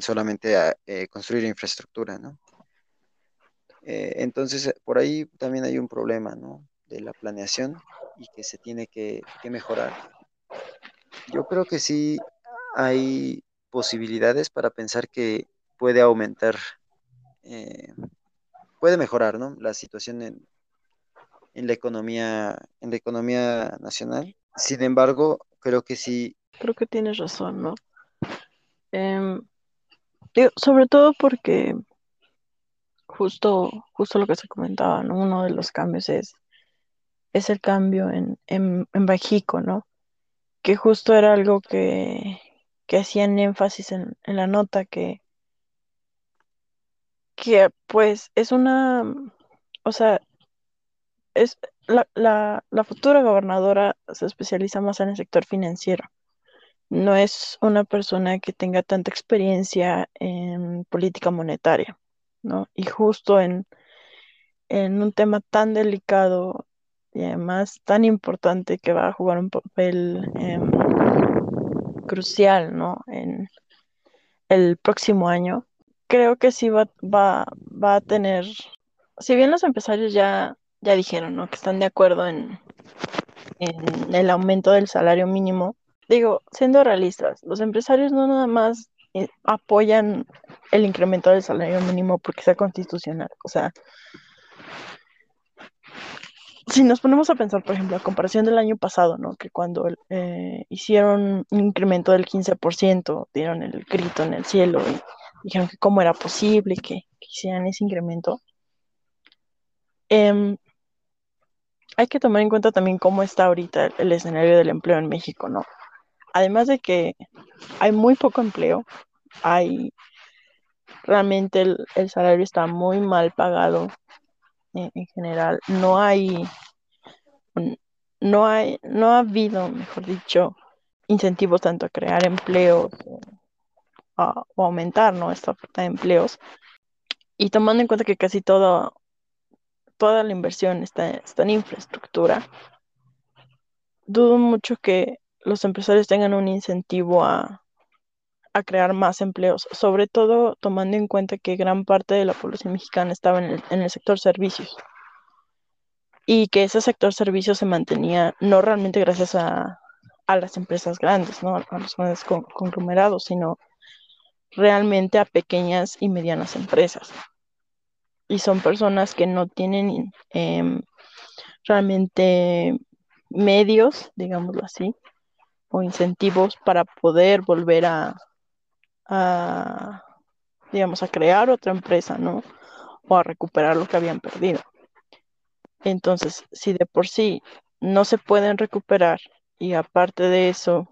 solamente a, eh, construir infraestructura, ¿no? Eh, entonces, por ahí también hay un problema, ¿no? De la planeación y que se tiene que, mejorar. Yo creo que sí hay posibilidades para pensar que puede aumentar, eh, puede mejorar, ¿no? La situación en, en la economía, en la economía nacional. Sin embargo, creo que sí. Creo que tienes razón, ¿no? Sobre todo porque justo, justo lo que se comentaba, ¿no? Uno de los cambios es, es el cambio en, en, en Bajico, ¿no? Que justo era algo que, que hacían énfasis en, la nota que, que pues es una, o sea, es la, la, la futura gobernadora se especializa más en el sector financiero. No es una persona que tenga tanta experiencia en política monetaria, ¿no? Y justo en, en un tema tan delicado y además tan importante que va a jugar un papel em, crucial, ¿no? En el próximo año. Creo que sí va, va, va a tener, si bien los empresarios ya, ya dijeron, ¿no? Que están de acuerdo en, en el aumento del salario mínimo. Digo, siendo realistas, los empresarios no nada más eh, apoyan el incremento del salario mínimo porque sea constitucional. O sea, si nos ponemos a pensar, por ejemplo, a comparación del año pasado, ¿no? Que cuando eh, hicieron un incremento del 15%, dieron el grito en el cielo y dijeron que cómo era posible que, hicieran ese incremento. Em, hay que tomar en cuenta también cómo está ahorita el, escenario del empleo en México, ¿no? Además de que hay muy poco empleo, hay realmente el salario está muy mal pagado en, general. No hay, no hay, no ha habido, mejor dicho, incentivos tanto a crear empleos o, a, aumentar ¿no? esta oferta de empleos. Y tomando en cuenta que casi todo, toda la inversión está, está en infraestructura, dudo mucho que los empresarios tengan un incentivo a, a crear más empleos, sobre todo tomando en cuenta que gran parte de la población mexicana estaba en el, en el sector servicios y que ese sector servicios se mantenía no realmente gracias a, a las empresas grandes, ¿no? a los grandes con, conglomerados, sino realmente a pequeñas y medianas empresas. Y son personas que no tienen eh, realmente medios, digámoslo así, o incentivos para poder volver a, digamos, a crear otra empresa, ¿no? O a recuperar lo que habían perdido. Entonces, si de por sí no se pueden recuperar y aparte de eso,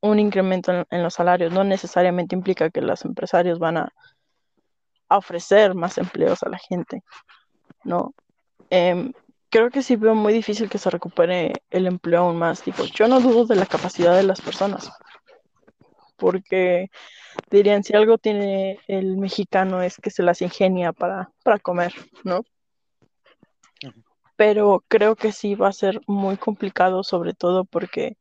un incremento en, los salarios no necesariamente implica que los empresarios van a, ofrecer más empleos a la gente, ¿no? Eh, creo que sí veo muy difícil que se recupere el empleo aún más. Digo, yo no dudo de la capacidad de las personas, porque dirían, si algo tiene el mexicano es que se las ingenia para, para comer, ¿no? Pero creo que sí va a ser muy complicado, sobre todo porque,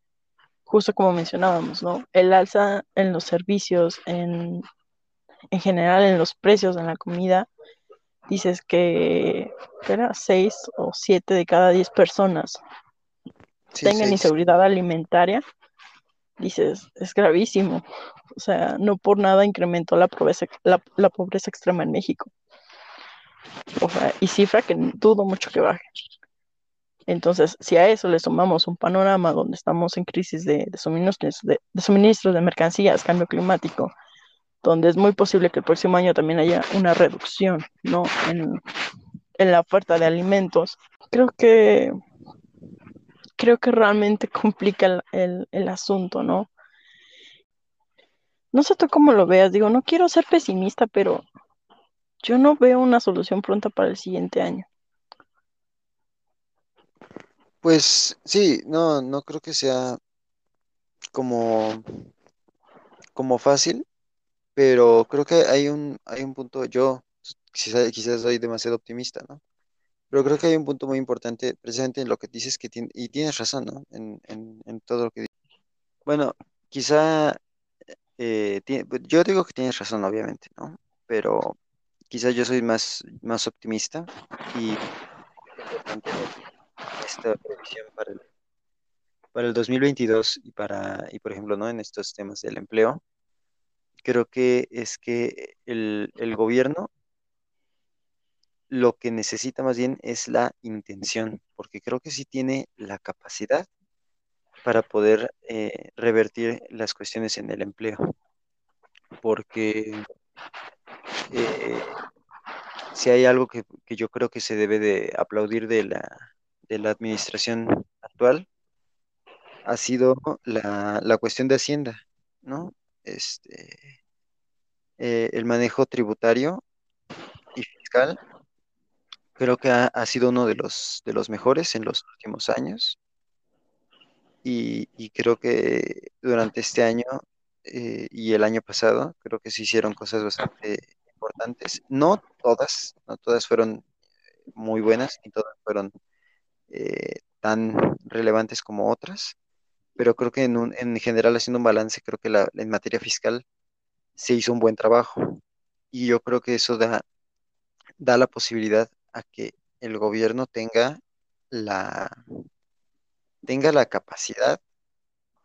justo como mencionábamos, ¿no? El alza en los servicios, en, en general en los precios en la comida, dices que era seis o siete de cada diez personas Sí, tengan seis. inseguridad alimentaria, dices, es gravísimo. O sea, no por nada incrementó la pobreza, la, la pobreza extrema en México. O sea, y cifra que dudo mucho que baje. Entonces, si a eso le sumamos un panorama donde estamos en crisis de, de suministros, de, de suministros de mercancías, cambio climático, donde es muy posible que el próximo año también haya una reducción ¿no? en, en la oferta de alimentos, creo que creo que realmente complica el, el, asunto, ¿no? No sé tú cómo lo veas, digo, no quiero ser pesimista, pero yo no veo una solución pronta para el siguiente año. Pues sí, no, no creo que sea como, como fácil, pero creo que hay un, hay un punto, yo quizás, quizás soy demasiado optimista, ¿no? Pero creo que hay un punto muy importante precisamente en lo que dices que tiene, y tienes razón, ¿no? En, en, todo lo que dices. Bueno, quizá eh, tiene, yo digo que tienes razón, obviamente, ¿no? Pero quizás yo soy más, más optimista y esta previsión para el, para el 2022 y para, y por ejemplo, ¿no? En estos temas del empleo, creo que es que el, el gobierno lo que necesita más bien es la intención, porque creo que sí tiene la capacidad para poder eh, revertir las cuestiones en el empleo, porque eh, si hay algo que, que, yo creo que se debe de aplaudir de la, de la administración actual, ha sido la, la cuestión de Hacienda, ¿no? Este, eh, el manejo tributario y fiscal creo que ha, sido uno de los, de los mejores en los últimos años. Y, y creo que durante este año eh, y el año pasado, creo que se hicieron cosas bastante importantes. No todas, no todas fueron muy buenas, ni todas fueron eh, tan relevantes como otras, pero creo que en, un, en general, haciendo un balance, creo que la, en materia fiscal se hizo un buen trabajo. Y yo creo que eso da, da la posibilidad a que el gobierno tenga la, tenga la capacidad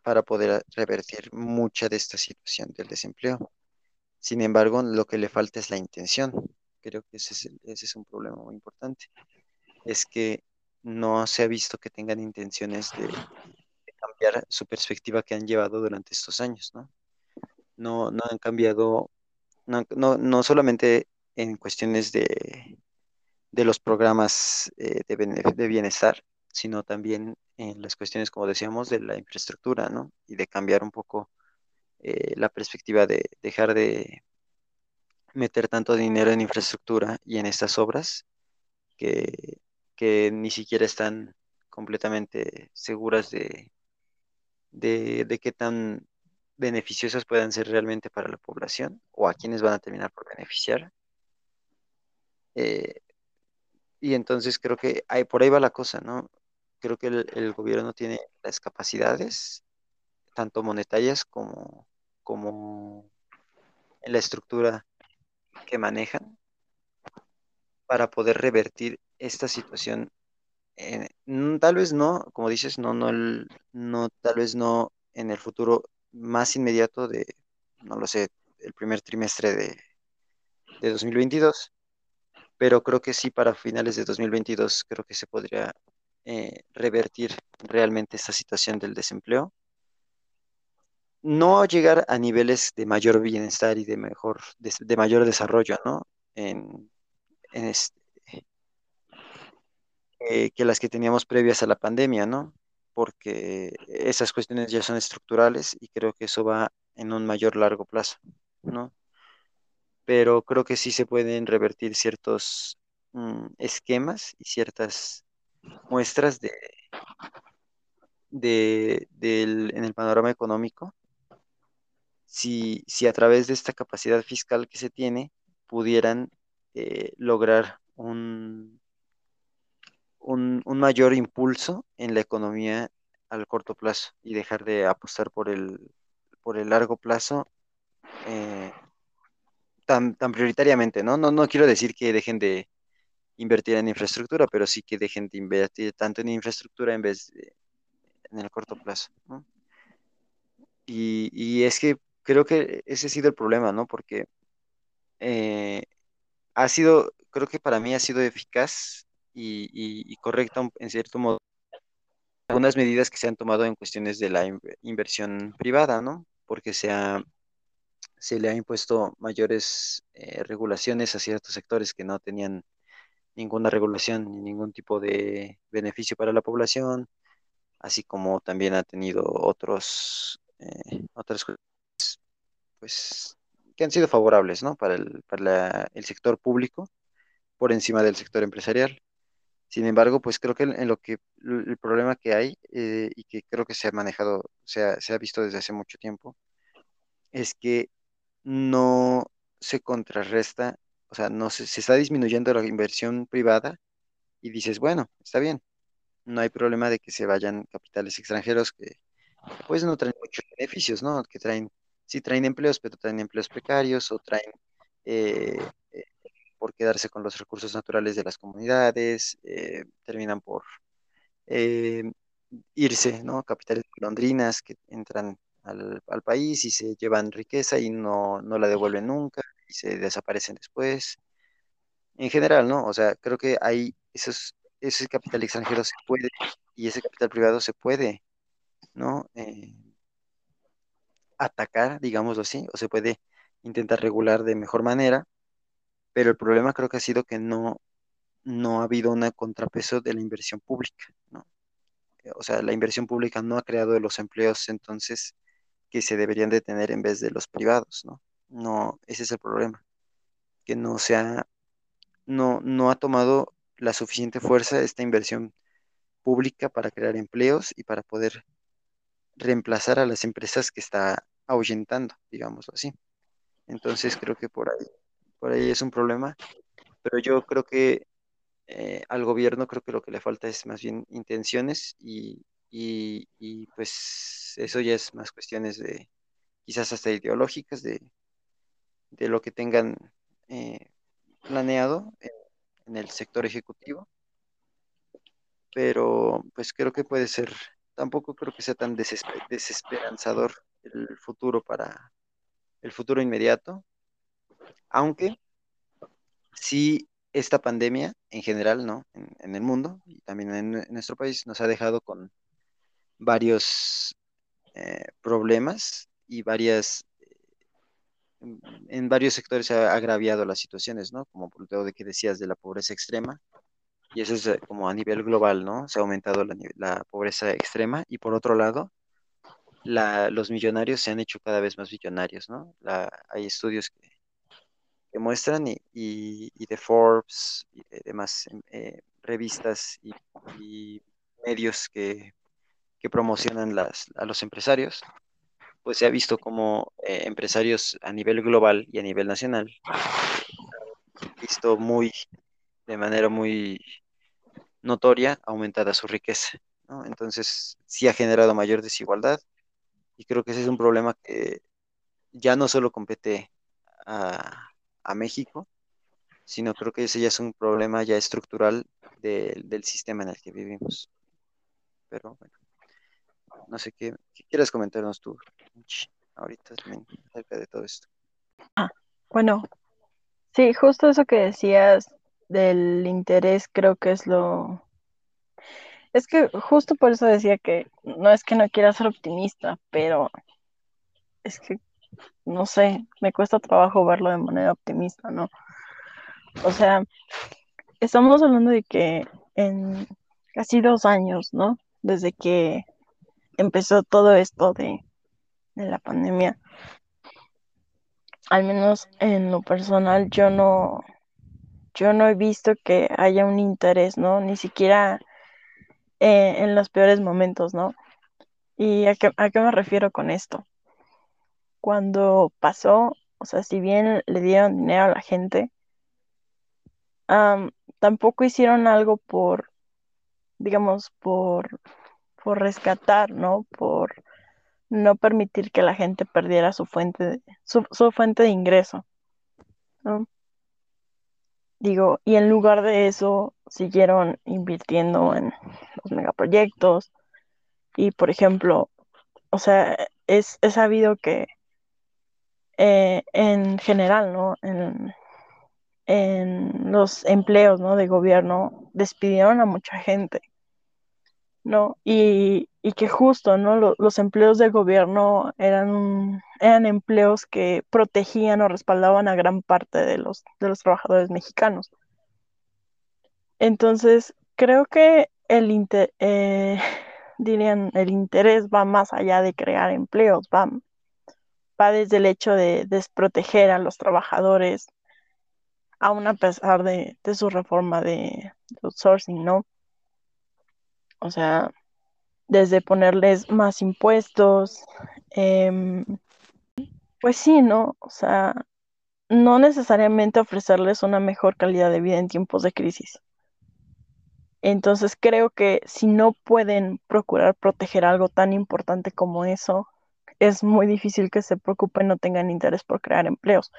para poder revertir mucha de esta situación del desempleo. Sin embargo, lo que le falta es la intención. Creo que ese es, ese es un problema muy importante. Es que no se ha visto que tengan intenciones de, cambiar su perspectiva que han llevado durante estos años, ¿no? No, no han cambiado, no, no, no solamente en cuestiones de, de los programas eh, de, de, bienestar, sino también en las cuestiones, como decíamos, de la infraestructura, ¿no? Y de cambiar un poco eh, la perspectiva de dejar de meter tanto dinero en infraestructura y en estas obras que, que ni siquiera están completamente seguras de, de, de qué tan beneficiosas puedan ser realmente para la población o a quienes van a terminar por beneficiar Eh, y entonces creo que ahí, por ahí va la cosa, ¿no? Creo que el, gobierno tiene las capacidades, tanto monetarias como, como en la estructura que manejan, para poder revertir esta situación. Eh, tal vez no, como dices, no, no, el- no, tal vez no en el futuro más inmediato de, no lo sé, el primer trimestre de, de 2022, pero creo que sí para finales de 2022 creo que se podría eh, revertir realmente esta situación del desempleo. No llegar a niveles de mayor bienestar y de mejor, de, de mayor desarrollo, ¿no? En, en este, eh, que las que teníamos previas a la pandemia, ¿no? Porque esas cuestiones ya son estructurales y creo que eso va en un mayor largo plazo, ¿no? Pero creo que sí se pueden revertir ciertos mm, esquemas y ciertas muestras de, de- del, en el panorama económico si, si a través de esta capacidad fiscal que se tiene pudieran eh, lograr un un, un mayor impulso en la economía al corto plazo y dejar de apostar por el, por el largo plazo eh, tan, tan prioritariamente, ¿no? ¿no? No quiero decir que dejen de invertir en infraestructura, pero sí que dejen de invertir tanto en infraestructura en vez de en el corto plazo. Y, y es que creo que ese ha sido el problema, ¿no? Porque eh, ha sido, creo que para mí ha sido eficaz y, y, correcta en cierto modo algunas medidas que se han tomado en cuestiones de la in- inversión privada, ¿no? Porque se ha, se le ha impuesto mayores eh, regulaciones a ciertos sectores que no tenían ninguna regulación ni ningún tipo de beneficio para la población, así como también ha tenido otros, eh, otras pues, que han sido favorables, ¿no? Para el, para la- el sector público por encima del sector empresarial. Sin embargo, pues creo que en lo que el problema que hay eh, y que creo que se ha manejado, se ha, se ha visto desde hace mucho tiempo, es que no se contrarresta, o sea, no se, se está disminuyendo la inversión privada y dices, bueno, está bien, no hay problema de que se vayan capitales extranjeros que pues no traen muchos beneficios, ¿no? Que traen, sí traen empleos, pero traen empleos precarios o traen eh, por quedarse con los recursos naturales de las comunidades, eh, terminan por eh, irse, ¿no? Capitales golondrinas que entran al, país y se llevan riqueza y no, no la devuelven nunca y se desaparecen después. En general, ¿no? O sea, creo que hay esos, ese capital extranjero se puede y ese capital privado se puede, ¿no? Eh, atacar, digámoslo así, o se puede intentar regular de mejor manera, pero el problema creo que ha sido que no, no ha habido un contrapeso de la inversión pública, ¿no? O sea, la inversión pública no ha creado los empleos entonces que se deberían de tener en vez de los privados, ¿no? No, ese es el problema, que no se ha, no, no ha tomado la suficiente fuerza esta inversión pública para crear empleos y para poder reemplazar a las empresas que está ahuyentando, digámoslo así. Entonces creo que por ahí, por ahí es un problema, pero yo creo que eh, al gobierno creo que lo que le falta es más bien intenciones y, y, pues eso ya es más cuestiones de quizás hasta ideológicas de, de lo que tengan eh, planeado en, el sector ejecutivo, pero pues creo que puede ser, tampoco creo que sea tan desesper desesperanzador el futuro para el futuro inmediato, aunque sí esta pandemia en general, ¿no? En, el mundo y también en, en, nuestro país nos ha dejado con varios eh, problemas y varias, en varios sectores se ha agraviado las situaciones, ¿no? Como por lo de que decías de la pobreza extrema, y eso es eh, como a nivel global, ¿no? Se ha aumentado la, la pobreza extrema y por otro lado, la, los millonarios se han hecho cada vez más millonarios, ¿no? La, hay estudios que, que muestran y, de Forbes y de demás eh, revistas y, medios que, promocionan a los empresarios, pues se ha visto como eh, empresarios a nivel global y a nivel nacional visto muy, de manera muy notoria, aumentada su riqueza. Entonces, sí ha generado mayor desigualdad y creo que ese es un problema que ya no solo compete a, a México, sino creo que ese ya es un problema ya estructural del sistema en el que vivimos. Pero bueno, no sé qué, qué quieres comentarnos tú, ahorita también acerca de todo esto. Bueno, sí, justo eso que decías del interés creo que es lo... Es que justo por eso decía que no es que no quiera ser optimista, pero es que, no sé, me cuesta trabajo verlo de manera optimista, ¿no? O sea, estamos hablando de que en casi dos años, ¿no? Desde que empezó todo esto de, de la pandemia, al menos en lo personal, yo no, yo no he visto que haya un interés, ¿no? Ni siquiera eh, en los peores momentos, ¿no? ¿Y a qué, a qué me refiero con esto? Cuando pasó, o sea, si bien le dieron dinero a la gente, am, tampoco hicieron algo por, digamos, por, por rescatar, ¿no? Por no permitir que la gente perdiera su fuente de, su, su fuente de ingreso. Digo, y en lugar de eso, siguieron invirtiendo en los megaproyectos y, por ejemplo, o sea, es, es sabido que eh, en general, ¿no? En, en los empleos, ¿no? de gobierno, despidieron a mucha gente, ¿no? Y, y que justo, ¿no? Lo- los empleos de gobierno eran, eran empleos que protegían o respaldaban a gran parte de los, de los trabajadores mexicanos. Entonces, creo que el eh, dirían, el interés va más allá de crear empleos, va, va desde el hecho de desproteger a los trabajadores, aún a pesar de, su reforma de, de outsourcing, ¿no? O sea, desde ponerles más impuestos, em, pues sí, ¿no? O sea, no necesariamente ofrecerles una mejor calidad de vida en tiempos de crisis. Entonces creo que si no pueden procurar proteger algo tan importante como eso, es muy difícil que se preocupen o tengan interés por crear empleos,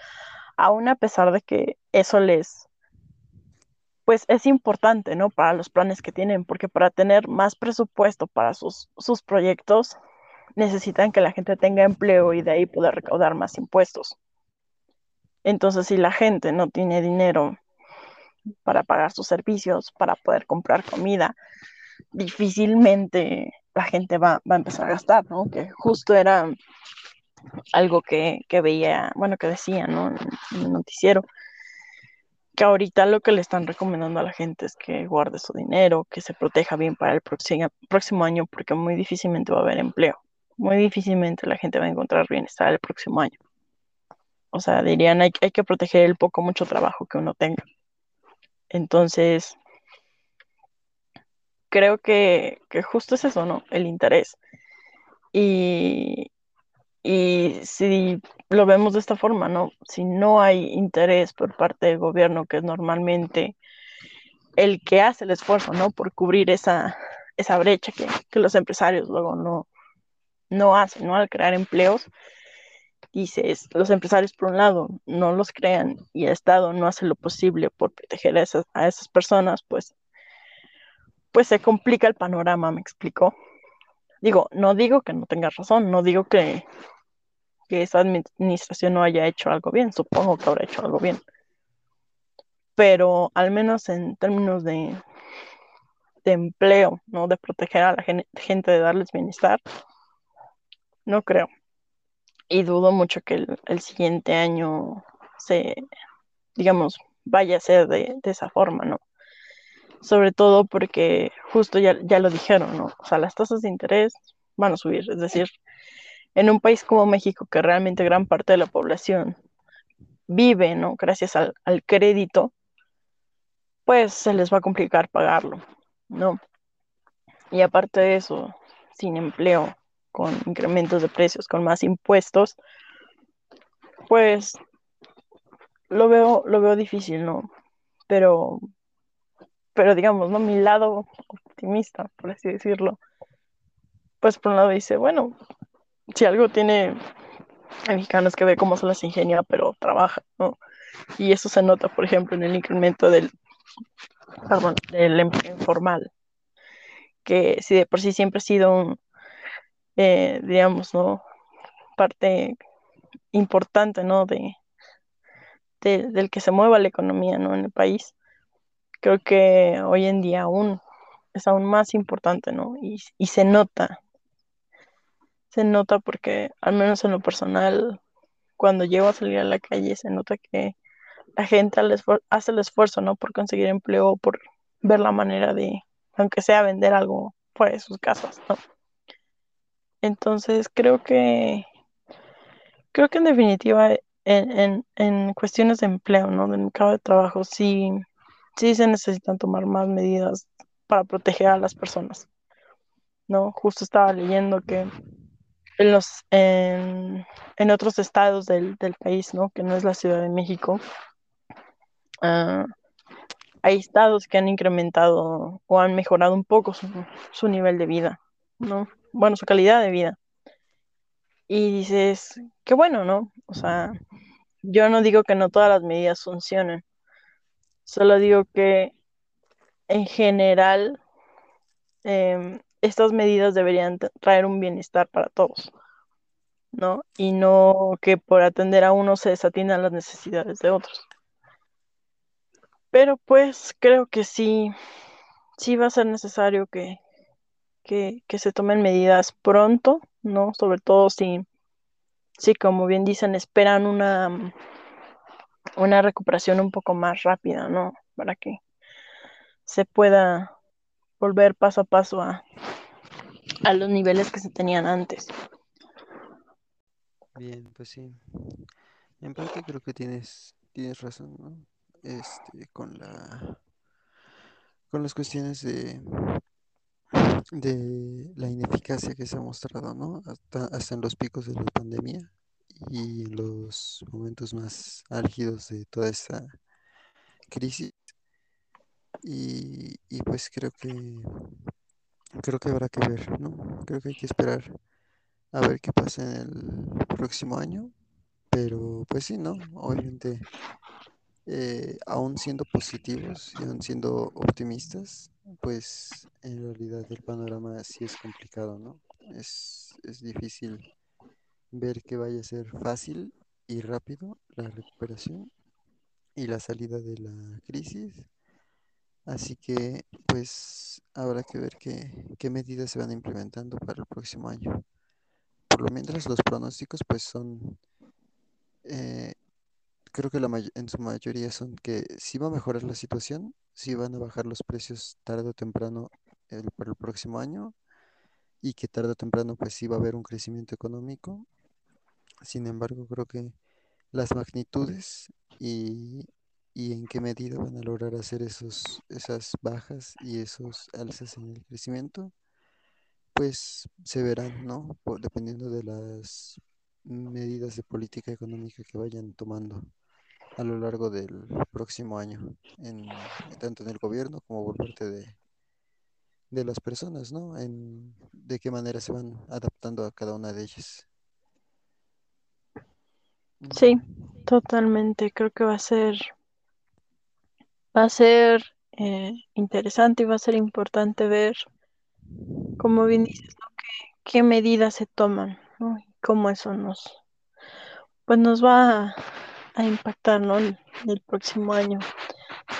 aún a pesar de que eso les, pues es importante, ¿no? Para los planes que tienen, porque para tener más presupuesto para sus, sus proyectos, necesitan que la gente tenga empleo y de ahí poder recaudar más impuestos. Entonces, si la gente no tiene dinero para pagar sus servicios, para poder comprar comida, difícilmente la gente va, va a empezar a gastar, ¿no? Que justo era algo que, que veía, bueno, que decía, ¿no? En, el noticiero, que ahorita lo que le están recomendando a la gente es que guarde su dinero, que se proteja bien para el próximo, próximo año, porque muy difícilmente va a haber empleo. Muy difícilmente la gente va a encontrar bienestar el próximo año. O sea, dirían, hay, hay que proteger el poco, mucho trabajo que uno tenga. Entonces, creo que, que justo es eso, ¿no? El interés. Y, y si lo vemos de esta forma, ¿no? Si no hay interés por parte del gobierno, que es normalmente el que hace el esfuerzo, ¿no? Por cubrir esa, esa brecha que, que los empresarios luego no, no hacen, ¿no? Al crear empleos, dices, los empresarios por un lado no los crean y el Estado no hace lo posible por proteger a esas, a esas personas, pues, pues se complica el panorama, me explico. Digo, no digo que no tengas razón, no digo que, esa administración no haya hecho algo bien, supongo que habrá hecho algo bien, pero al menos en términos de, empleo, ¿no? De proteger a la gen- gente, de darles bienestar, no creo. Y dudo mucho que el, el siguiente año se, digamos, vaya a ser de, de esa forma, ¿no? Sobre todo porque justo ya, ya lo dijeron, ¿no? O sea, las tasas de interés van a subir, es decir, en un país como México, que realmente gran parte de la población vive, ¿no? Gracias al, al crédito, pues se les va a complicar pagarlo, ¿no? Y aparte de eso, sin empleo, con incrementos de precios, con más impuestos, pues lo veo, lo veo difícil, ¿no? Pero, pero digamos, ¿no? Mi lado optimista, por así decirlo, pues por un lado dice, bueno, si algo tiene el mexicano es que ve cómo se las ingenia, pero trabaja, ¿no? Y eso se nota, por ejemplo, en el incremento del, perdón, del empleo informal, que si de por sí siempre ha sido un, eh, digamos, ¿no? Parte importante, ¿no? De, del que se mueva la economía, ¿no? En el país. Creo que hoy en día aún es aún más importante, ¿no? Y, y se nota, se nota porque al menos en lo personal, cuando llego a salir a la calle, se nota que la gente hace el esfuerzo, ¿no? Por conseguir empleo, por ver la manera de, aunque sea vender algo fuera de sus casas, ¿no? Entonces creo que, creo que en definitiva, en, en, en cuestiones de empleo, ¿no? Del mercado de trabajo, sí, sí se necesitan tomar más medidas para proteger a las personas, ¿no? Justo estaba leyendo que en, los, en, en otros estados del, del, país, ¿no? Que no es la Ciudad de México, uh, hay estados que han incrementado o han mejorado un poco su, su, nivel de vida, ¿no? Bueno, su calidad de vida. Y dices, qué bueno, ¿no? O sea, yo no digo que no todas las medidas funcionen, solo digo que en general eh, estas medidas deberían traer un bienestar para todos, ¿no? Y no que por atender a uno se desatiendan las necesidades de otros. Pero pues creo que sí, sí va a ser necesario que, que, que se tomen medidas pronto, ¿no? Sobre todo si, si como bien dicen, esperan una, una recuperación un poco más rápida, ¿no? Para que se pueda volver paso a paso a, a los niveles que se tenían antes. Bien, pues sí. En parte creo que tienes, tienes razón, ¿no? Este, con la con las cuestiones de de la ineficacia que se ha mostrado, ¿no? Hasta, hasta en los picos de la pandemia y los momentos más álgidos de toda esta crisis. Y, y pues creo que creo que habrá que ver, ¿no? Creo que hay que esperar a ver qué pasa en el próximo año. Pero pues sí, ¿no? Obviamente, eh, aún siendo positivos y aún siendo optimistas, pues en realidad el panorama sí es complicado, ¿no? Es, es difícil ver que vaya a ser fácil y rápido la recuperación y la salida de la crisis. Así que pues habrá que ver qué, qué medidas se van implementando para el próximo año. Por lo mientras los pronósticos pues son, eh, creo que la en su mayoría son que sí va a mejorar la situación, sí van a bajar los precios tarde o temprano el, para el próximo año y que tarde o temprano pues sí va a haber un crecimiento económico. Sin embargo, creo que las magnitudes y, y en qué medida van a lograr hacer esos, esas bajas y esos alzas en el crecimiento, pues se verán, ¿no? Dependiendo de las medidas de política económica que vayan tomando a lo largo del próximo año, en, tanto en el gobierno como por parte de, de las personas, ¿no? En de qué manera se van adaptando a cada una de ellas. Sí, totalmente. Creo que va a ser va a ser eh, interesante y va a ser importante ver, como bien dices, ¿no? ¿Qué, qué, medidas se toman, ¿no? Y cómo eso nos, pues nos va a, a impactar, ¿no? El, el, próximo año.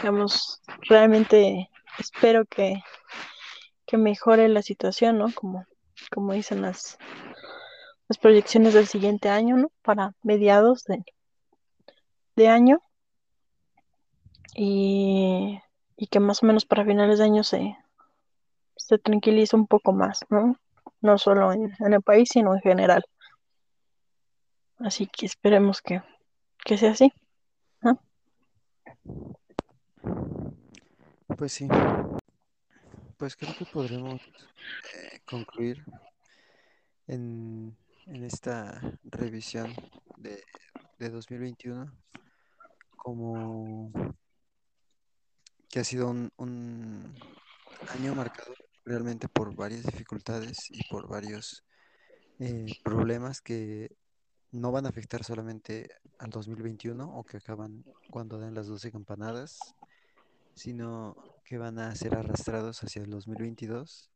Digamos, realmente espero que, que mejore la situación, ¿no? Como, como dicen las, las proyecciones del siguiente año, ¿no? Para mediados de, de año y, y, que más o menos para finales de año se, se tranquilice un poco más, ¿no? No solo en, en, el país, sino en general. Así que esperemos que, que sea así. ¿no? Pues sí. Pues creo que podremos eh, concluir en, en, esta revisión de, de 2021 como que ha sido un, un año marcado realmente por varias dificultades y por varios eh, problemas que no van a afectar solamente al 2021 o que acaban cuando den las 12 campanadas, sino que van a ser arrastrados hacia el 2022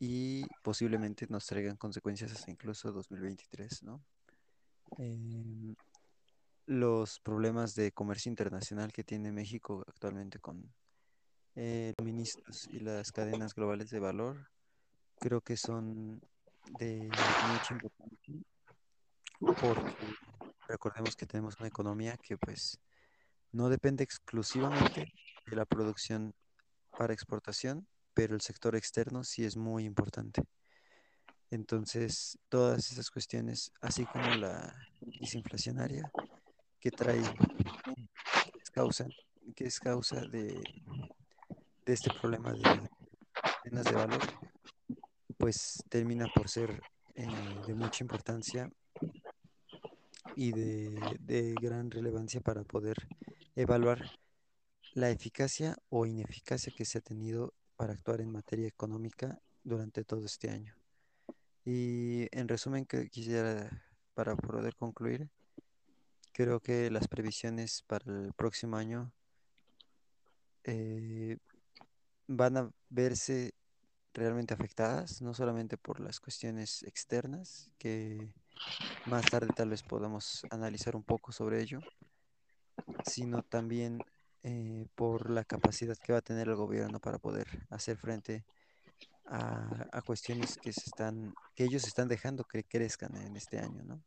y posiblemente nos traigan consecuencias hasta incluso 2023, ¿no? Em, los problemas de comercio internacional que tiene México actualmente con eh, ministros y las cadenas globales de valor, creo que son de mucha importancia porque recordemos que tenemos una economía que pues no depende exclusivamente de la producción para exportación, pero el sector externo sí es muy importante. Entonces, todas esas cuestiones, así como la desinflacionaria que trae, que es causa, que es causa de, este problema de cadenas de valor, pues termina por ser eh, de mucha importancia y de gran relevancia para poder evaluar la eficacia o ineficacia que se ha tenido para actuar en materia económica durante todo este año. Y en resumen, que quisiera, para poder concluir, creo que las previsiones para el próximo año eh, van a verse realmente afectadas, no solamente por las cuestiones externas, que más tarde tal vez podamos analizar un poco sobre ello, sino también eh, por la capacidad que va a tener el gobierno para poder hacer frente a, a cuestiones que se están, que ellos están dejando que crezcan en este año, ¿no?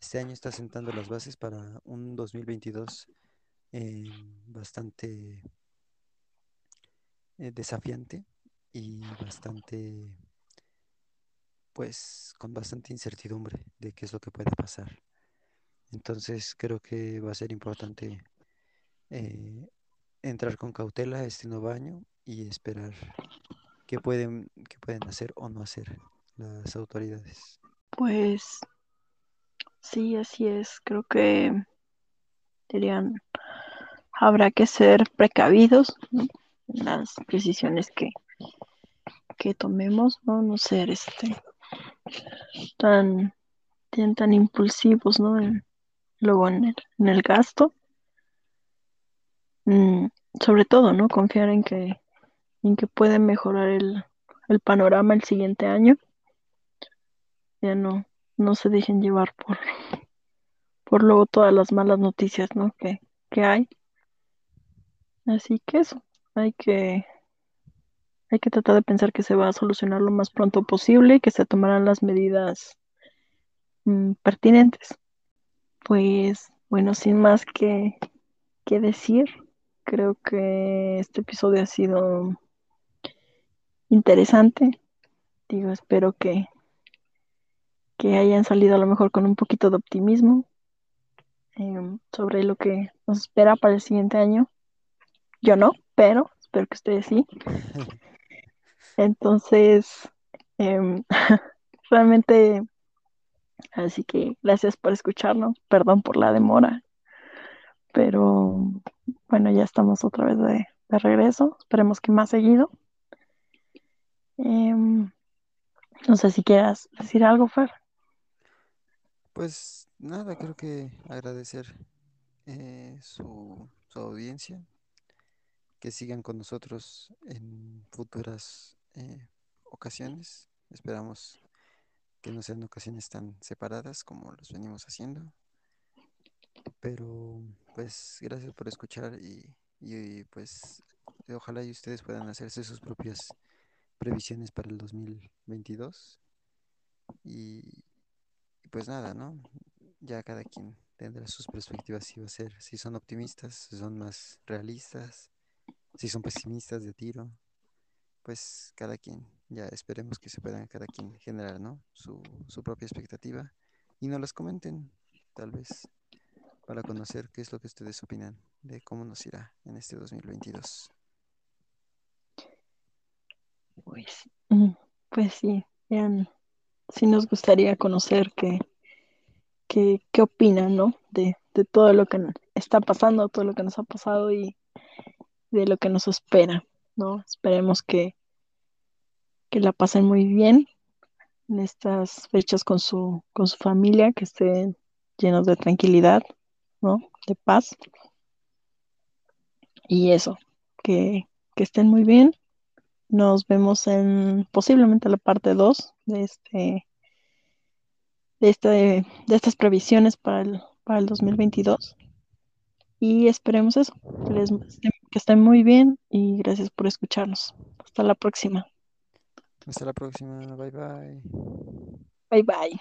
Este año está sentando las bases para un 2022 eh, bastante eh, desafiante y bastante, pues, con bastante incertidumbre de qué es lo que puede pasar. Entonces creo que va a ser importante eh, entrar con cautela a este nuevo año y esperar qué pueden, qué pueden hacer o no hacer las autoridades. Pues sí, así es. Creo que dirían, habrá que ser precavidos en las decisiones que, que tomemos, ¿no? No ser este tan, tan, impulsivos, ¿no? Luego en el, en el gasto. Mm, sobre todo, ¿no? Confiar en que, en que puede mejorar el, el panorama el siguiente año. Ya no, no se dejen llevar por, por luego todas las malas noticias, ¿no? Que, que hay. Así que eso, hay que, hay que tratar de pensar que se va a solucionar lo más pronto posible y que se tomarán las medidas mm, pertinentes. Pues bueno, sin más que, que decir, creo que este episodio ha sido interesante. Digo, espero que, que hayan salido a lo mejor con un poquito de optimismo em, sobre lo que nos espera para el siguiente año. Yo no, pero espero que ustedes sí. Entonces, em, realmente, así que gracias por escucharnos. Perdón por la demora, pero bueno, ya estamos otra vez de, de regreso. Esperemos que más seguido. Em, no sé si quieras decir algo, Fer. Pues nada, creo que agradecer eh, su, su audiencia, que sigan con nosotros en futuras eh, ocasiones. Esperamos que no sean ocasiones tan separadas como los venimos haciendo. Pero pues gracias por escuchar y, y, pues ojalá y ustedes puedan hacerse sus propias previsiones para el 2022. Y, y pues nada, ¿no? Ya cada quien tendrá sus perspectivas si va a ser, si son optimistas, si son más realistas, si son pesimistas de tiro, pues cada quien, ya esperemos que se puedan cada quien generar, ¿no? Su, su propia expectativa y nos las comenten, tal vez, para conocer qué es lo que ustedes opinan de cómo nos irá en este 2022. Pues, mm, pues sí, vean, sí nos gustaría conocer qué, qué, qué opinan, ¿no? De, de todo lo que está pasando, todo lo que nos ha pasado y de lo que nos espera, ¿no? Esperemos que, que la pasen muy bien en estas fechas con su, con su familia, que estén llenos de tranquilidad, ¿no? De paz. Y eso, que, que estén muy bien. Nos vemos en posiblemente la parte 2 de este de, este, de estas previsiones para el, para el 2022. Y esperemos eso, que, les- que estén muy bien y gracias por escucharnos. Hasta la próxima. Hasta la próxima. Bye bye. Bye bye.